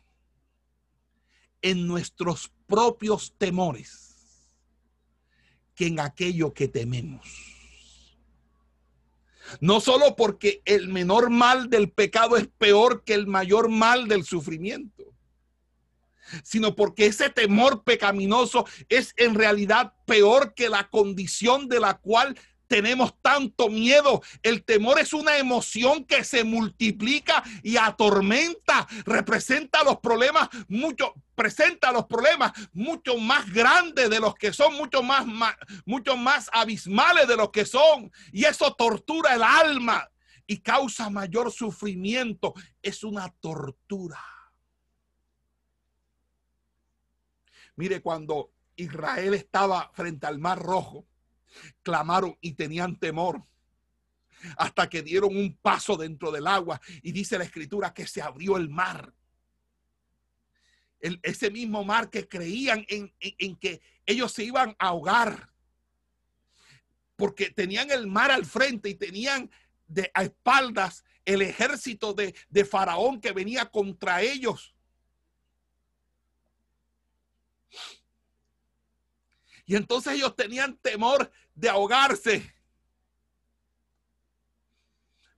en nuestros propios temores que en aquello que tememos. No solo porque el menor mal del pecado es peor que el mayor mal del sufrimiento, sino porque ese temor pecaminoso es en realidad peor que la condición de la cual tenemos tanto miedo. El temor es una emoción que se multiplica y atormenta, representa los problemas mucho, presenta los problemas mucho más grandes de los que son, mucho más, mucho más abismales de los que son. Y eso tortura el alma y causa mayor sufrimiento. Es una tortura. Mire, cuando Israel estaba frente al Mar Rojo, clamaron y tenían temor hasta que dieron un paso dentro del agua y dice la escritura que se abrió el mar. ese mismo mar que creían en, que ellos se iban a ahogar porque tenían el mar al frente y tenían de a espaldas el ejército de, de Faraón que venía contra ellos. Y entonces ellos tenían temor de ahogarse.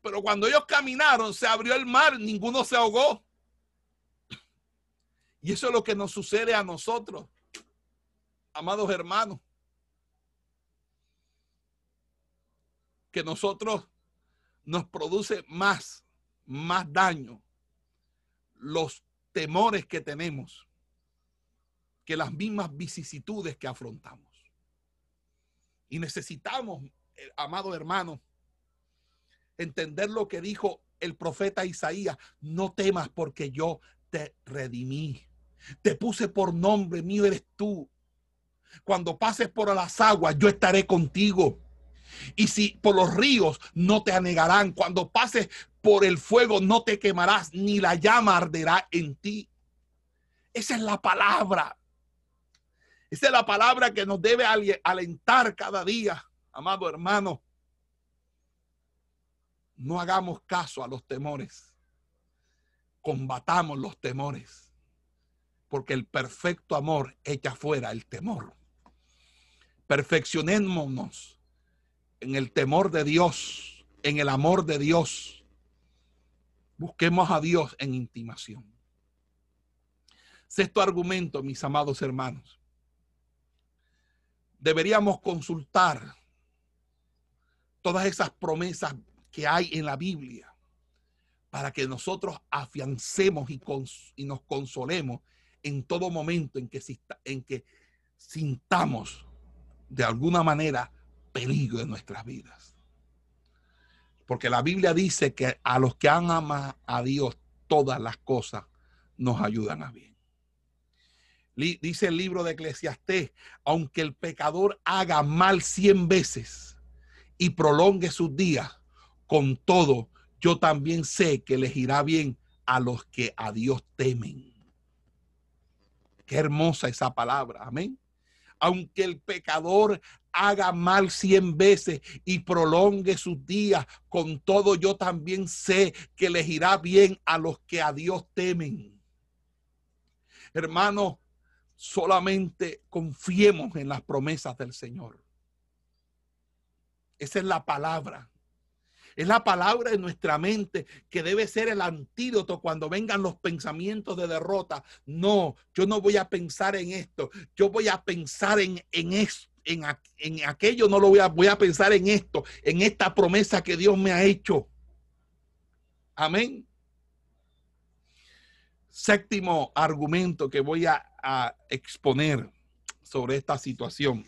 Pero cuando ellos caminaron, se abrió el mar, ninguno se ahogó. Y eso es lo que nos sucede a nosotros, amados hermanos. Que nosotros nos produce más, más daño los temores que tenemos que las mismas vicisitudes que afrontamos. Y necesitamos, eh, amado hermano, entender lo que dijo el profeta Isaías, no temas porque yo te redimí. Te puse por nombre, mío eres tú. Cuando pases por las aguas, yo estaré contigo. Y si por los ríos no te anegarán, cuando pases por el fuego no te quemarás, ni la llama arderá en ti. Esa es la palabra. Esa es la palabra que nos debe alentar cada día, amado hermano. No hagamos caso a los temores. Combatamos los temores. Porque el perfecto amor echa fuera el temor. Perfeccionémonos en el temor de Dios, en el amor de Dios. Busquemos a Dios en intimación. Sexto argumento, mis amados hermanos. Deberíamos consultar todas esas promesas que hay en la Biblia para que nosotros afiancemos y, nos consolemos en todo momento en que, en que sintamos de alguna manera peligro en nuestras vidas. Porque la Biblia dice que a los que han amado a Dios, todas las cosas nos ayudan a bien. Dice el libro de Eclesiastés, aunque el pecador haga mal cien veces y prolongue sus días, con todo, yo también sé que les irá bien a los que a Dios temen. Qué hermosa esa palabra, amén. Aunque el pecador haga mal cien veces y prolongue sus días, con todo yo también sé que les irá bien a los que a Dios temen. Hermano, solamente confiemos en las promesas del Señor. Esa es la palabra. Es la palabra en nuestra mente que debe ser el antídoto cuando vengan los pensamientos de derrota. No, yo no voy a pensar en esto. Yo voy a pensar en, en esto en, aquello no lo voy a, voy a pensar en esto, en esta promesa que Dios me ha hecho. Amén. Séptimo argumento que voy a, a exponer sobre esta situación.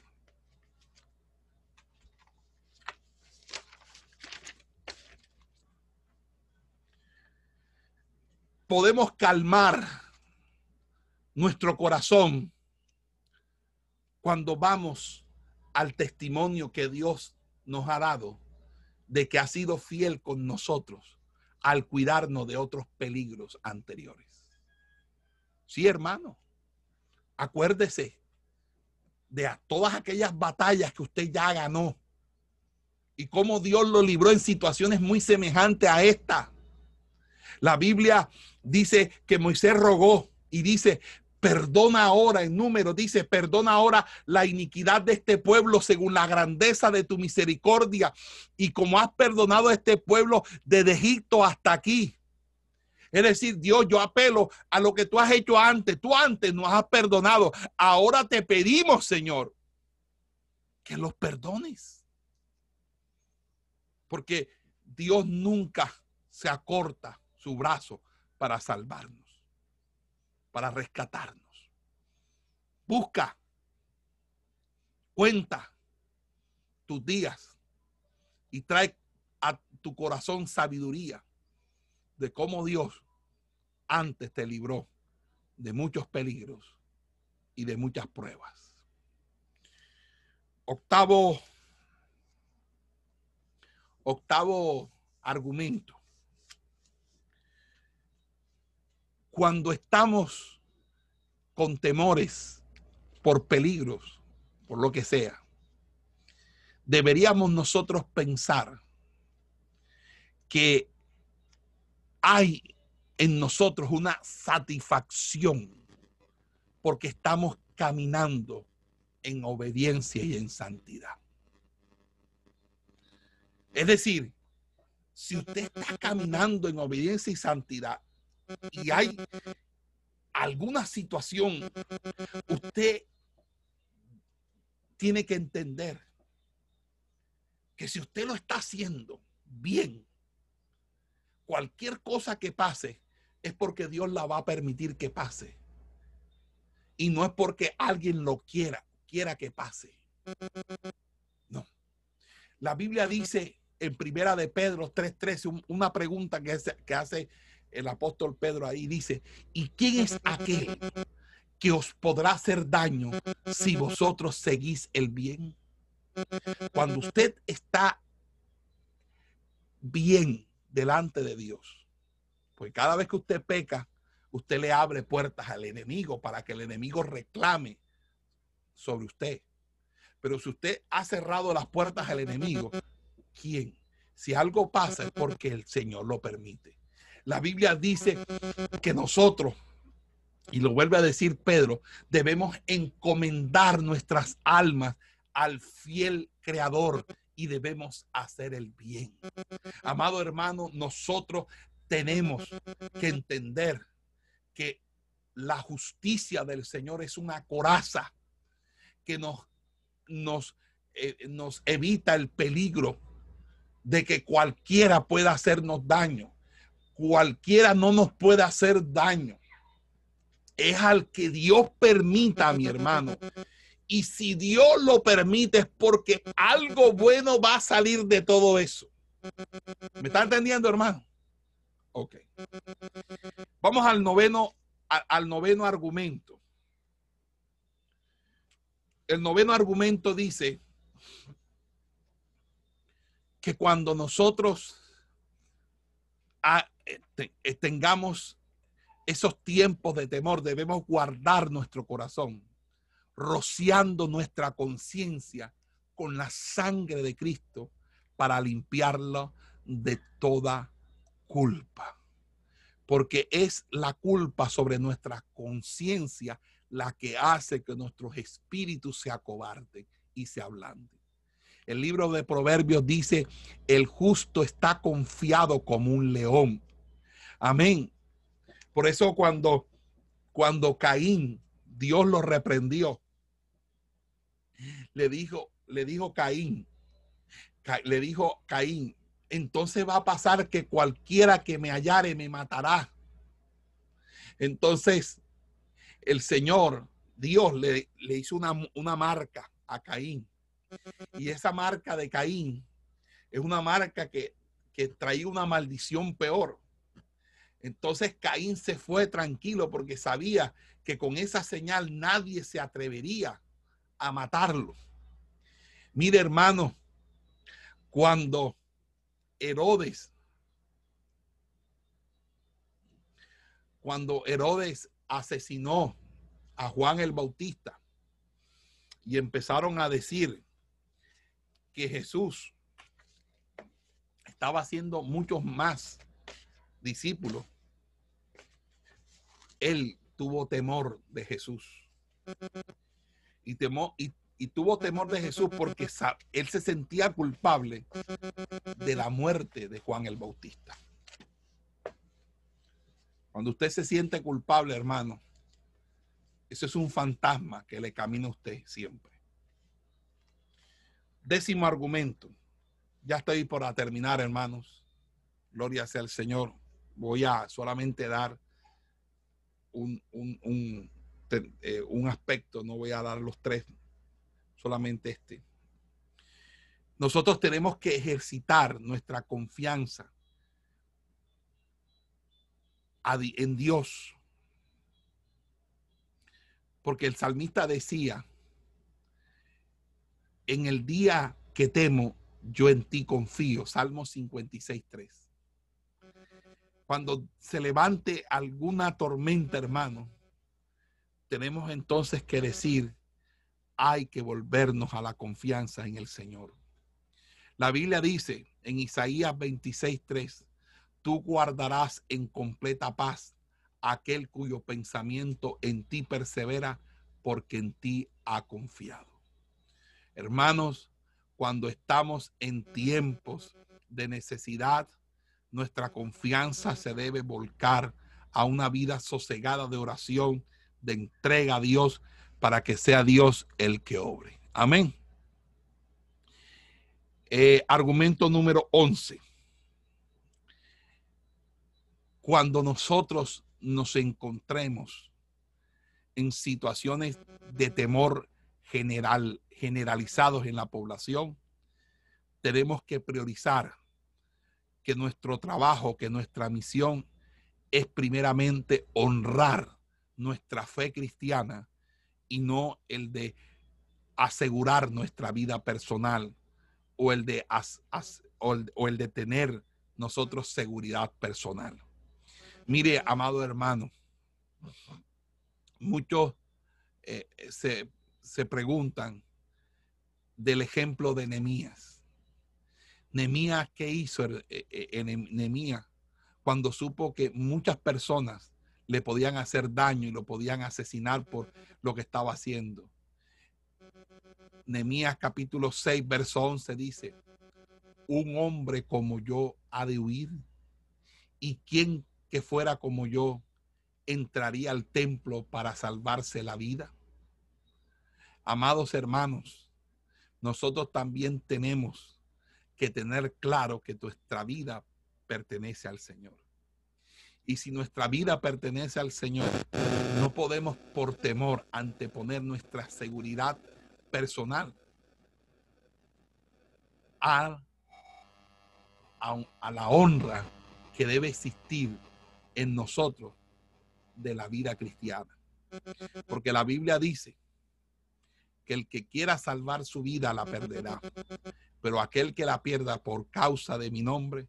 Podemos calmar nuestro corazón cuando vamos al testimonio que Dios nos ha dado de que ha sido fiel con nosotros al cuidarnos de otros peligros anteriores. Sí, hermano, acuérdese de todas aquellas batallas que usted ya ganó y cómo Dios lo libró en situaciones muy semejantes a esta. La Biblia dice que Moisés rogó y dice, Perdona ahora, en número dice, perdona ahora la iniquidad de este pueblo según la grandeza de tu misericordia y como has perdonado a este pueblo desde Egipto hasta aquí. Es decir, Dios, yo apelo a lo que tú has hecho antes. Tú antes nos has perdonado. Ahora te pedimos, Señor, que los perdones. Porque Dios nunca se acorta su brazo para salvarnos para rescatarnos. Busca, cuenta tus días y trae a tu corazón sabiduría de cómo Dios antes te libró de muchos peligros y de muchas pruebas. Octavo, octavo argumento. cuando estamos con temores por peligros, por lo que sea, deberíamos nosotros pensar que hay en nosotros una satisfacción porque estamos caminando en obediencia y en santidad. Es decir, si usted está caminando en obediencia y santidad y hay alguna situación, usted tiene que entender que si usted lo está haciendo bien, cualquier cosa que pase es porque Dios la va a permitir que pase. Y no es porque alguien lo quiera, quiera que pase. No. La Biblia dice en primera de Pedro 3.13, una pregunta que hace, que hace el apóstol Pedro ahí, dice, ¿y quién es aquel que os podrá hacer daño si vosotros seguís el bien? Cuando usted está bien delante de Dios, pues cada vez que usted peca, usted le abre puertas al enemigo para que el enemigo reclame sobre usted. Pero si usted ha cerrado las puertas al enemigo, ¿quién? Si algo pasa es porque el Señor lo permite. La Biblia dice que nosotros, y lo vuelve a decir Pedro, debemos encomendar nuestras almas al fiel creador y debemos hacer el bien. Amado hermano, nosotros tenemos que entender que la justicia del Señor es una coraza que nos, nos, eh, nos evita el peligro de que cualquiera pueda hacernos daño. Cualquiera no nos puede hacer daño. Es al que Dios permita, mi hermano. Y si Dios lo permite es porque algo bueno va a salir de todo eso. ¿Me está entendiendo, hermano? Ok. Vamos al noveno, al noveno argumento. El noveno argumento dice, que cuando nosotros ah, eh, eh, tengamos esos tiempos de temor, debemos guardar nuestro corazón, rociando nuestra conciencia con la sangre de Cristo para limpiarlo de toda culpa. Porque es la culpa sobre nuestra conciencia la que hace que nuestros espíritus se acobarden y se ablanden. El libro de Proverbios dice, el justo está confiado como un león. Amén. Por eso cuando, cuando Caín, Dios lo reprendió, le dijo, le dijo Caín, le dijo Caín, entonces va a pasar que cualquiera que me hallare me matará. Entonces, el Señor, Dios le, le hizo una, una marca a Caín y esa marca de Caín es una marca que, que traía una maldición peor. Entonces Caín se fue tranquilo porque sabía que con esa señal nadie se atrevería a matarlo. Mire, hermano, cuando Herodes, cuando Herodes asesinó a Juan el Bautista y empezaron a decir que Jesús estaba haciendo muchos más discípulos, él tuvo temor de Jesús. Y, temó, y, y tuvo temor de Jesús porque él se sentía culpable de la muerte de Juan el Bautista. Cuando usted se siente culpable, hermano, eso es un fantasma que le camina a usted siempre. Décimo argumento. Ya estoy por terminar, hermanos. Gloria sea al Señor. Voy a solamente dar un, un, eh, un aspecto, no voy a dar los tres, solamente este. Nosotros tenemos que ejercitar nuestra confianza en Dios. Porque el salmista decía, en el día que temo, yo en ti confío. Salmo 56, 3. Cuando se levante alguna tormenta, hermano, tenemos entonces que decir, hay que volvernos a la confianza en el Señor. La Biblia dice en Isaías 26, 3, tú guardarás en completa paz aquel cuyo pensamiento en ti persevera porque en ti ha confiado. Hermanos, cuando estamos en tiempos de necesidad, nuestra confianza se debe volcar a una vida sosegada de oración, de entrega a Dios, para que sea Dios el que obre. Amén. Eh, argumento número 11. Cuando nosotros nos encontremos en situaciones de temor general, generalizados en la población, tenemos que priorizar que nuestro trabajo, que nuestra misión es primeramente honrar nuestra fe cristiana y no el de asegurar nuestra vida personal o el de, o el de tener nosotros seguridad personal. Mire, amado hermano, muchos eh, se, se, preguntan del ejemplo de Nemías. Nemías, ¿qué hizo eh, eh, Nemías cuando supo que muchas personas le podían hacer daño y lo podían asesinar por lo que estaba haciendo? Nemías capítulo 6, verso 11 dice, un hombre como yo ha de huir. ¿Y quien que fuera como yo entraría al templo para salvarse la vida? Amados hermanos, nosotros también tenemos que tener claro que nuestra vida pertenece al Señor. Y si nuestra vida pertenece al Señor, no podemos por temor anteponer nuestra seguridad personal a, a, la honra que debe existir en nosotros de la vida cristiana. Porque la Biblia dice que el que quiera salvar su vida la perderá, pero aquel que la pierda por causa de mi nombre,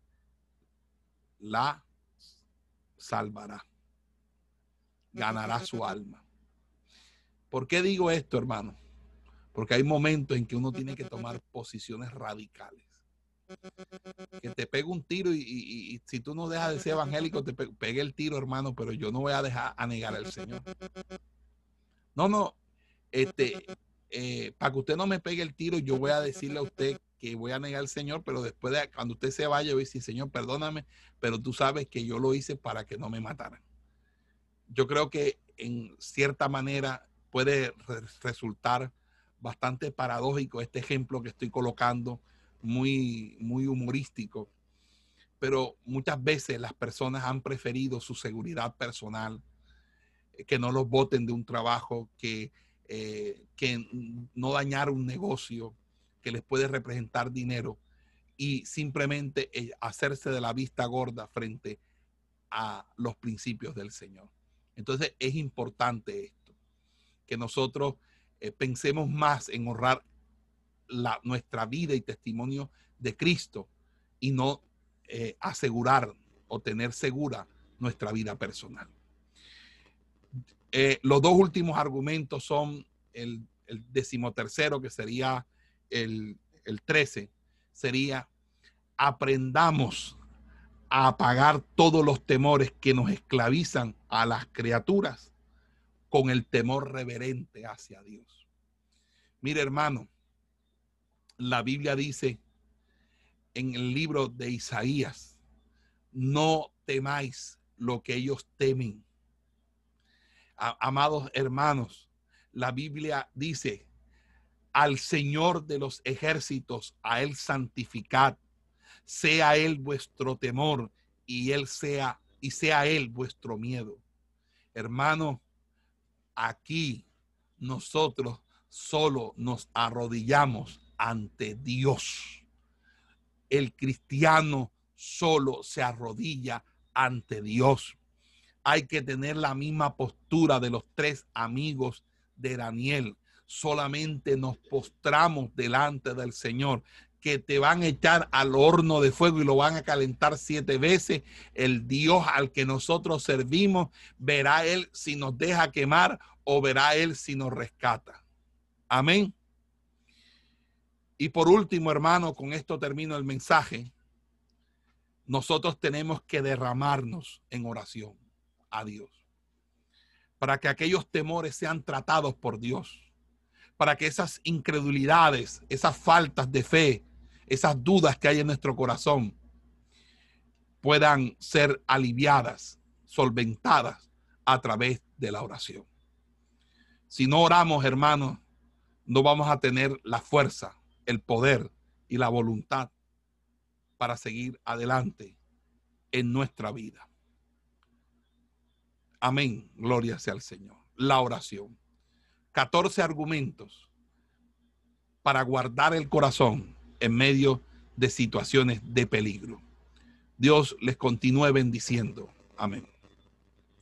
la salvará, ganará su alma. ¿Por qué digo esto, hermano? Porque hay momentos en que uno tiene que tomar posiciones radicales. Que te pegue un tiro y, si tú no dejas de ser evangélico, te pegue el tiro, hermano, pero yo no voy a dejar a negar al Señor. No, no, este, eh, para que usted no me pegue el tiro, yo voy a decirle a usted que voy a negar al Señor, pero después de cuando usted se vaya, voy a decir, Señor, perdóname, pero tú sabes que yo lo hice para que no me mataran. Yo creo que en cierta manera puede resultar bastante paradójico este ejemplo que estoy colocando, muy, muy humorístico. Pero muchas veces las personas han preferido su seguridad personal, eh, que no los voten de un trabajo, que, eh, que no dañar un negocio que les puede representar dinero y simplemente eh, hacerse de la vista gorda frente a los principios del Señor. Entonces es importante esto, que nosotros eh, pensemos más en honrar la, nuestra vida y testimonio de Cristo y no asegurar o tener segura nuestra vida personal. Eh, los dos últimos argumentos son el, decimotercero, que sería el, el 13, sería aprendamos a apagar todos los temores que nos esclavizan a las criaturas con el temor reverente hacia Dios. Mire, hermano, la Biblia dice en el libro de Isaías, no temáis lo que ellos temen. Amados hermanos, la Biblia dice, al Señor de los ejércitos, a Él santificad, sea Él vuestro temor y Él sea, y sea Él vuestro miedo. Hermano, aquí nosotros solo nos arrodillamos ante Dios. El cristiano solo se arrodilla ante Dios. Hay que tener la misma postura de los tres amigos de Daniel. Solamente nos postramos delante del Señor que te van a echar al horno de fuego y lo van a calentar siete veces, el Dios al que nosotros servimos, verá Él si nos deja quemar o verá Él si nos rescata. Amén. Y por último, hermano, con esto termino el mensaje. Nosotros tenemos que derramarnos en oración a Dios. para que aquellos temores sean tratados por Dios, para que esas incredulidades, esas faltas de fe, esas dudas que hay en nuestro corazón puedan ser aliviadas, solventadas a través de la oración. Si no oramos, hermanos, no vamos a tener la fuerza, el poder y la voluntad para seguir adelante en nuestra vida. Amén. Gloria sea al Señor. La oración. 14 argumentos para guardar el corazón en medio de situaciones de peligro. Dios les continúe bendiciendo. Amén.